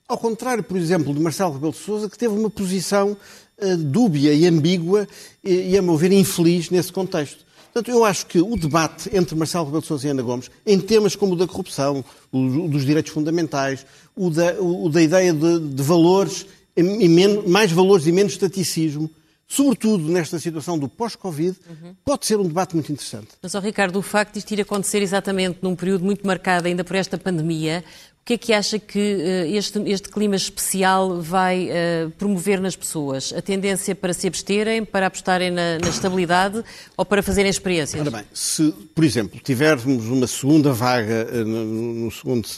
ao contrário, por exemplo, de Marcelo Rebelo de Sousa, que teve uma posição eh, dúbia e ambígua e, a meu ver, infeliz nesse contexto. Portanto, eu acho que o debate entre Marcelo Rebelo de Sousa e Ana Gomes, em temas como o da corrupção, o dos direitos fundamentais, o da, o da ideia de, de valores, menos, mais valores e menos estaticismo, sobretudo nesta situação do pós-Covid, uhum. pode ser um debate muito interessante. Mas, oh, Ricardo, o facto de isto ir acontecer exatamente num período muito marcado ainda por esta pandemia, o que é que acha que uh, este, este, clima especial vai uh, promover nas pessoas? A tendência para se absterem, para apostarem na, na, estabilidade ou para fazerem experiências? Ora bem, se, por exemplo, tivermos uma segunda vaga uh, no, no segundo,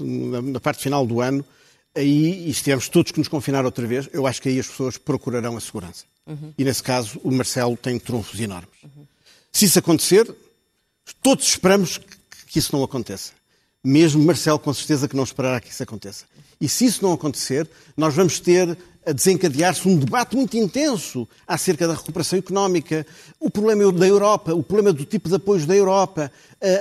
na, parte final do ano, aí, e se tivermos todos que nos confinar outra vez, eu acho que aí as pessoas procurarão a segurança. Uhum. E nesse caso, o Marcelo tem trunfos enormes. Uhum. Se isso acontecer, todos esperamos que isso não aconteça. Mesmo Marcelo, com certeza, que não esperará que isso aconteça. E se isso não acontecer, nós vamos ter a desencadear-se um debate muito intenso acerca da recuperação económica, o problema da Europa, o problema do tipo de apoios da Europa,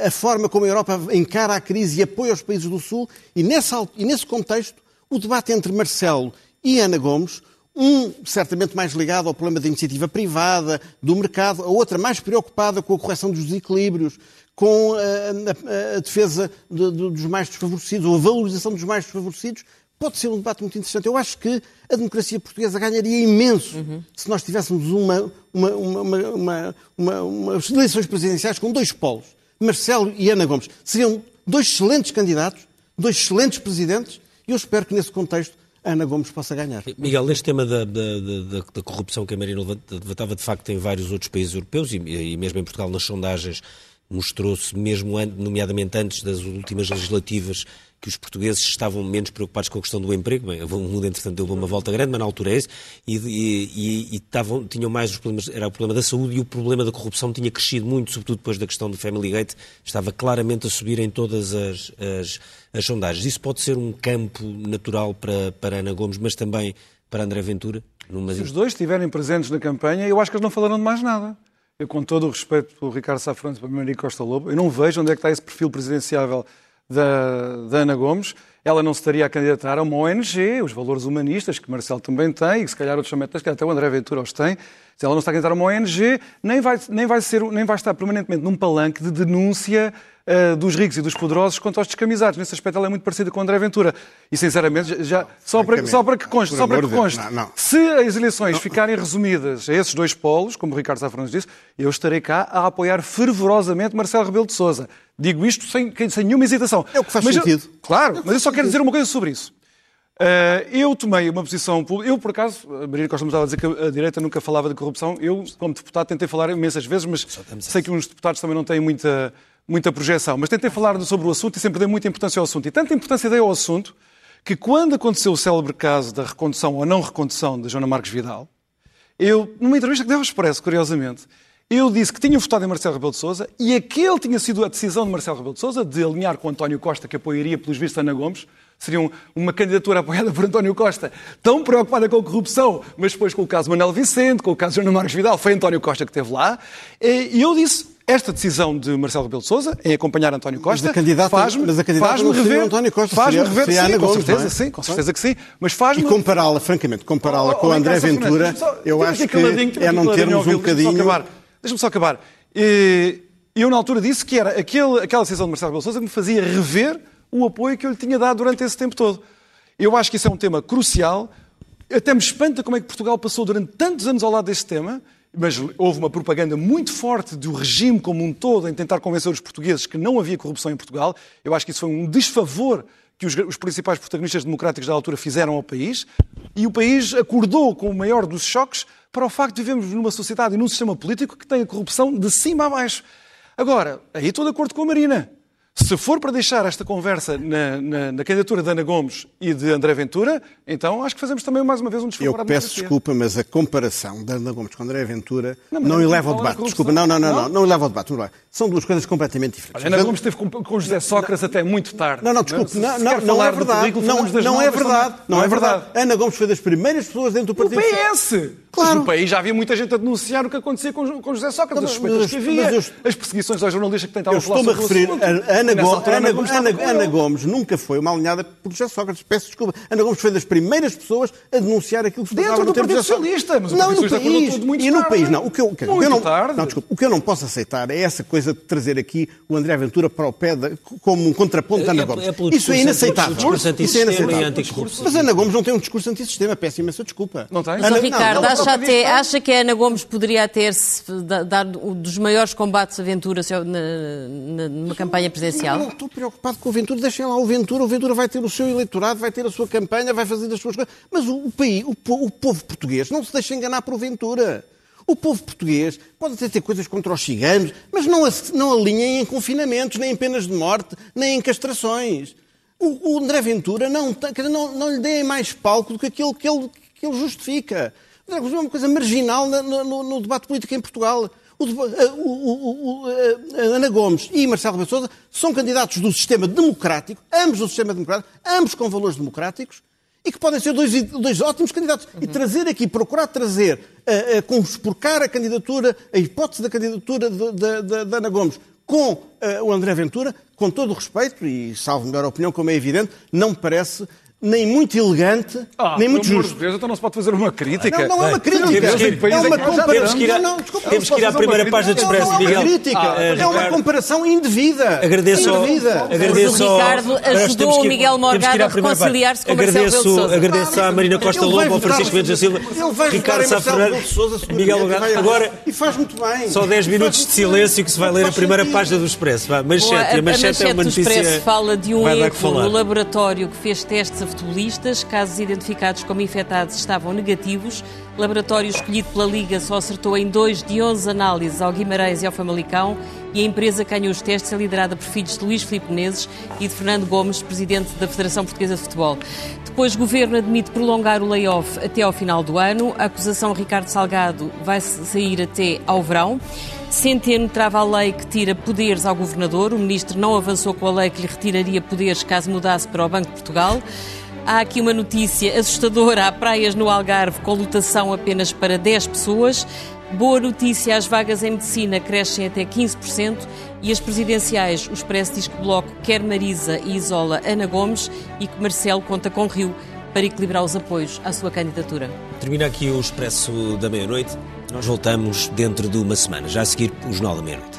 a, forma como a Europa encara a crise e apoia os países do Sul. E, e nesse contexto, o debate entre Marcelo e Ana Gomes um, certamente mais ligado ao problema da iniciativa privada, do mercado, a outra mais preocupada com a correção dos desequilíbrios, com a, a, a defesa de, de, dos mais desfavorecidos, ou a valorização dos mais desfavorecidos, pode ser um debate muito interessante. Eu acho que a democracia portuguesa ganharia imenso uhum. se nós tivéssemos uma, uma, uma, uma, umas eleições presidenciais com dois polos, Marcelo e Ana Gomes. Seriam dois excelentes candidatos, dois excelentes presidentes, e eu espero que nesse contexto Ana Gomes possa ganhar. Miguel, neste tema da, da, da, da corrupção que a Marina levantava, de facto, em vários outros países europeus e, e mesmo em Portugal, nas sondagens, mostrou-se, mesmo nomeadamente antes das últimas legislativas, que os portugueses estavam menos preocupados com a questão do emprego. Bem, o mundo, entretanto, deu uma volta grande, mas na altura é isso, e, e, e estavam, tinham mais os problemas, era o problema da saúde e o problema da corrupção tinha crescido muito, sobretudo depois da questão do Family Gate, estava claramente a subir em todas as, as, as sondagens. Isso pode ser um campo natural para, para Ana Gomes, mas também para André Ventura? Numa... Se os dois estiverem presentes na campanha, eu acho que eles não falarão de mais nada. Eu, com todo o respeito pelo Ricardo Safrões e pelo Maria Costa Lobo, eu não vejo onde é que está esse perfil presidenciável da, da Ana Gomes. Ela não se estaria a candidatar a uma ONG, os valores humanistas, que Marcelo também tem, e que se calhar outros também têm, até o André Ventura os tem. Se ela não está a candidatar a uma ONG, nem vai, nem, vai ser, nem vai estar permanentemente num palanque de denúncia uh, dos ricos e dos poderosos quanto aos descamisados. Nesse aspecto ela é muito parecida com o André Ventura. E sinceramente, já, só, para, só para que conste, só para que conste não, não. se as eleições não. ficarem resumidas a esses dois polos, como o Ricardo Safrões disse, eu estarei cá a apoiar fervorosamente Marcelo Rebelo de Sousa. Digo isto sem, sem nenhuma hesitação. É o que faz mas sentido. Eu, claro, é mas eu só quero dizer uma coisa sobre isso. Uh, eu tomei uma posição. Eu, por acaso, a Maria Costa me estava a dizer que a direita nunca falava de corrupção. Eu, como deputado, tentei falar imensas vezes, mas sei que uns deputados também não têm muita, muita projeção. Mas tentei falar sobre o assunto e sempre dei muita importância ao assunto. E tanta importância dei ao assunto que, quando aconteceu o célebre caso da recondução ou não recondução da Joana Marques Vidal, eu, numa entrevista que deu ao Expresso, curiosamente, eu disse que tinha votado em Marcelo Rebelo de Sousa e aquele tinha sido a decisão de Marcelo Rebelo de Sousa de alinhar com António Costa, que apoiaria, pelos vistos, Ana Gomes, seria uma candidatura apoiada por António Costa, tão preocupada com a corrupção, mas depois com o caso Manuel Vicente, com o caso Joana Marques Vidal, foi António Costa que esteve lá, e eu disse, esta decisão de Marcelo Rebelo de Sousa em acompanhar António Costa faz-me faz rever António Costa faz-me rever sim, Ana com Gomes, certeza é? sim, com certeza que sim, mas faz-me e compará-la, francamente, compará-la oh, com oh, André Ventura, eu acho que é não termos um bocadinho Deixa-me só acabar. Eu na altura disse que era aquele, aquela decisão de Marcelo Rebelo Sousa que me fazia rever o apoio que eu lhe tinha dado durante esse tempo todo. Eu acho que isso é um tema crucial. Até me espanta como é que Portugal passou durante tantos anos ao lado deste tema, mas houve uma propaganda muito forte do regime como um todo em tentar convencer os portugueses que não havia corrupção em Portugal. Eu acho que isso foi um desfavor que os, os principais protagonistas democráticos da altura fizeram ao país. E o país acordou com o maior dos choques para o facto de vivemos numa sociedade e num sistema político que tem a corrupção de cima a baixo. Agora, aí estou de acordo com a Marina. Se for para deixar esta conversa na, na, na, candidatura de Ana Gomes e de André Ventura, então acho que fazemos também mais uma vez um desfavor Eu peço desculpa, mas a comparação de Ana Gomes com André Ventura não, não eleva ao debate. Desculpa, não, não, não, não, não eleva ao debate. São duas coisas completamente diferentes. Olha, Ana Gomes esteve com, com José Sócrates até muito tarde. Não, não, desculpe, não, não, não, é verdade. Não, não é verdade. Não é verdade. Ana Gomes foi das primeiras pessoas dentro do Partido... O PS! Claro. no país já havia muita gente a denunciar o que acontecia com, com José Sócrates, as suspeitas que havia, eu, as perseguições aos jornalistas que tentavam falar sobre a referir, a Ana, Gomes, Ana, Gomes, Ana, Ana Gomes nunca foi uma alinhada por José Sócrates. Peço desculpa. Ana Gomes foi das primeiras pessoas a denunciar aquilo que se Dentro do Partido Socialista, mas não, no país. e no país, não. O que eu, o que, eu não, não, desculpa, o que eu não posso aceitar é essa coisa de trazer aqui o André Aventura para o pé de, como um contraponto de Ana é Gomes. É, Isso é inaceitável. Isso é inaceitável. Mas Ana Gomes não tem um discurso antissistema. Peço imensa desculpa. Não tem? Ana, Ricardo, acha, até, acha que a Ana Gomes poderia ter-se dado um dos maiores combates a Ventura numa campanha presidencial? Não, estou preocupado com o Ventura. Deixem lá o Ventura. O Ventura vai ter o seu eleitorado, vai ter a sua campanha, vai fazer as suas coisas. Mas o, o país, o, o povo português, não se deixa enganar por Ventura. O povo português pode até ter coisas contra os ciganos, mas não, não alinhem em confinamentos, nem em penas de morte, nem em castrações. O, o André Ventura não, não, não lhe deem mais palco do que aquilo que ele, que ele justifica. Ventura é uma coisa marginal no, no, no debate político em Portugal. O, o, o, Ana Gomes e Marcelo Rebelo Sousa são candidatos do sistema democrático, ambos do sistema democrático, ambos com valores democráticos, e que podem ser dois, dois ótimos candidatos. Uhum. E trazer aqui, procurar trazer, uh, a candidatura, a hipótese da candidatura de Ana Gomes com o André Ventura, com todo o respeito, e salvo melhor opinião, como é evidente, não me parece nem muito elegante, ah, nem muito justo. Deus, então não se pode fazer uma crítica. Não, não é uma crítica. Temos que ir, é uma comparação. Temos que ir, a, não, desculpa, temos que ir à primeira página do Expresso, Miguel. Não é uma crítica. Ah, é uma comparação indevida. Agradeço, indevida. Agradeço o Ricardo ajudou o Miguel Morgado a reconciliar-se com agradeço, Marcelo Agradeço à Marina Costa Lobo, ao Francisco Mendes da Silva, Ricardo Sá Fernandes, Miguel Morgado. Agora, e faz muito bem. Só 10 minutos de silêncio que se vai ler a primeira página do Expresso. Manchete. A manchete é uma notícia... fala de um erro no laboratório que fez testes a futebolistas. Casos identificados como infectados estavam negativos. Laboratório escolhido pela Liga só acertou em 2 de 11 análises ao Guimarães e ao Famalicão. E a empresa que ganhou os testes é liderada por filhos de Luís Filipe Menezes e de Fernando Gomes, presidente da Federação Portuguesa de Futebol. Depois, o Governo admite prolongar o layoff até ao final do ano. A acusação Ricardo Salgado vai sair até ao verão. Centeno trava a lei que tira poderes ao Governador. O Ministro não avançou com a lei que lhe retiraria poderes caso mudasse para o Banco de Portugal. Há aqui uma notícia assustadora: há praias no Algarve com lotação apenas para 10 pessoas. Boa notícia: as vagas em medicina crescem até 15% e as presidenciais, o Expresso diz que o Bloco quer Marisa e isola Ana Gomes e que Marcelo conta com Rio para equilibrar os apoios à sua candidatura. Termina aqui o Expresso da Meia-Noite. Nós voltamos dentro de uma semana, já a seguir o Jornal da Meia-Noite.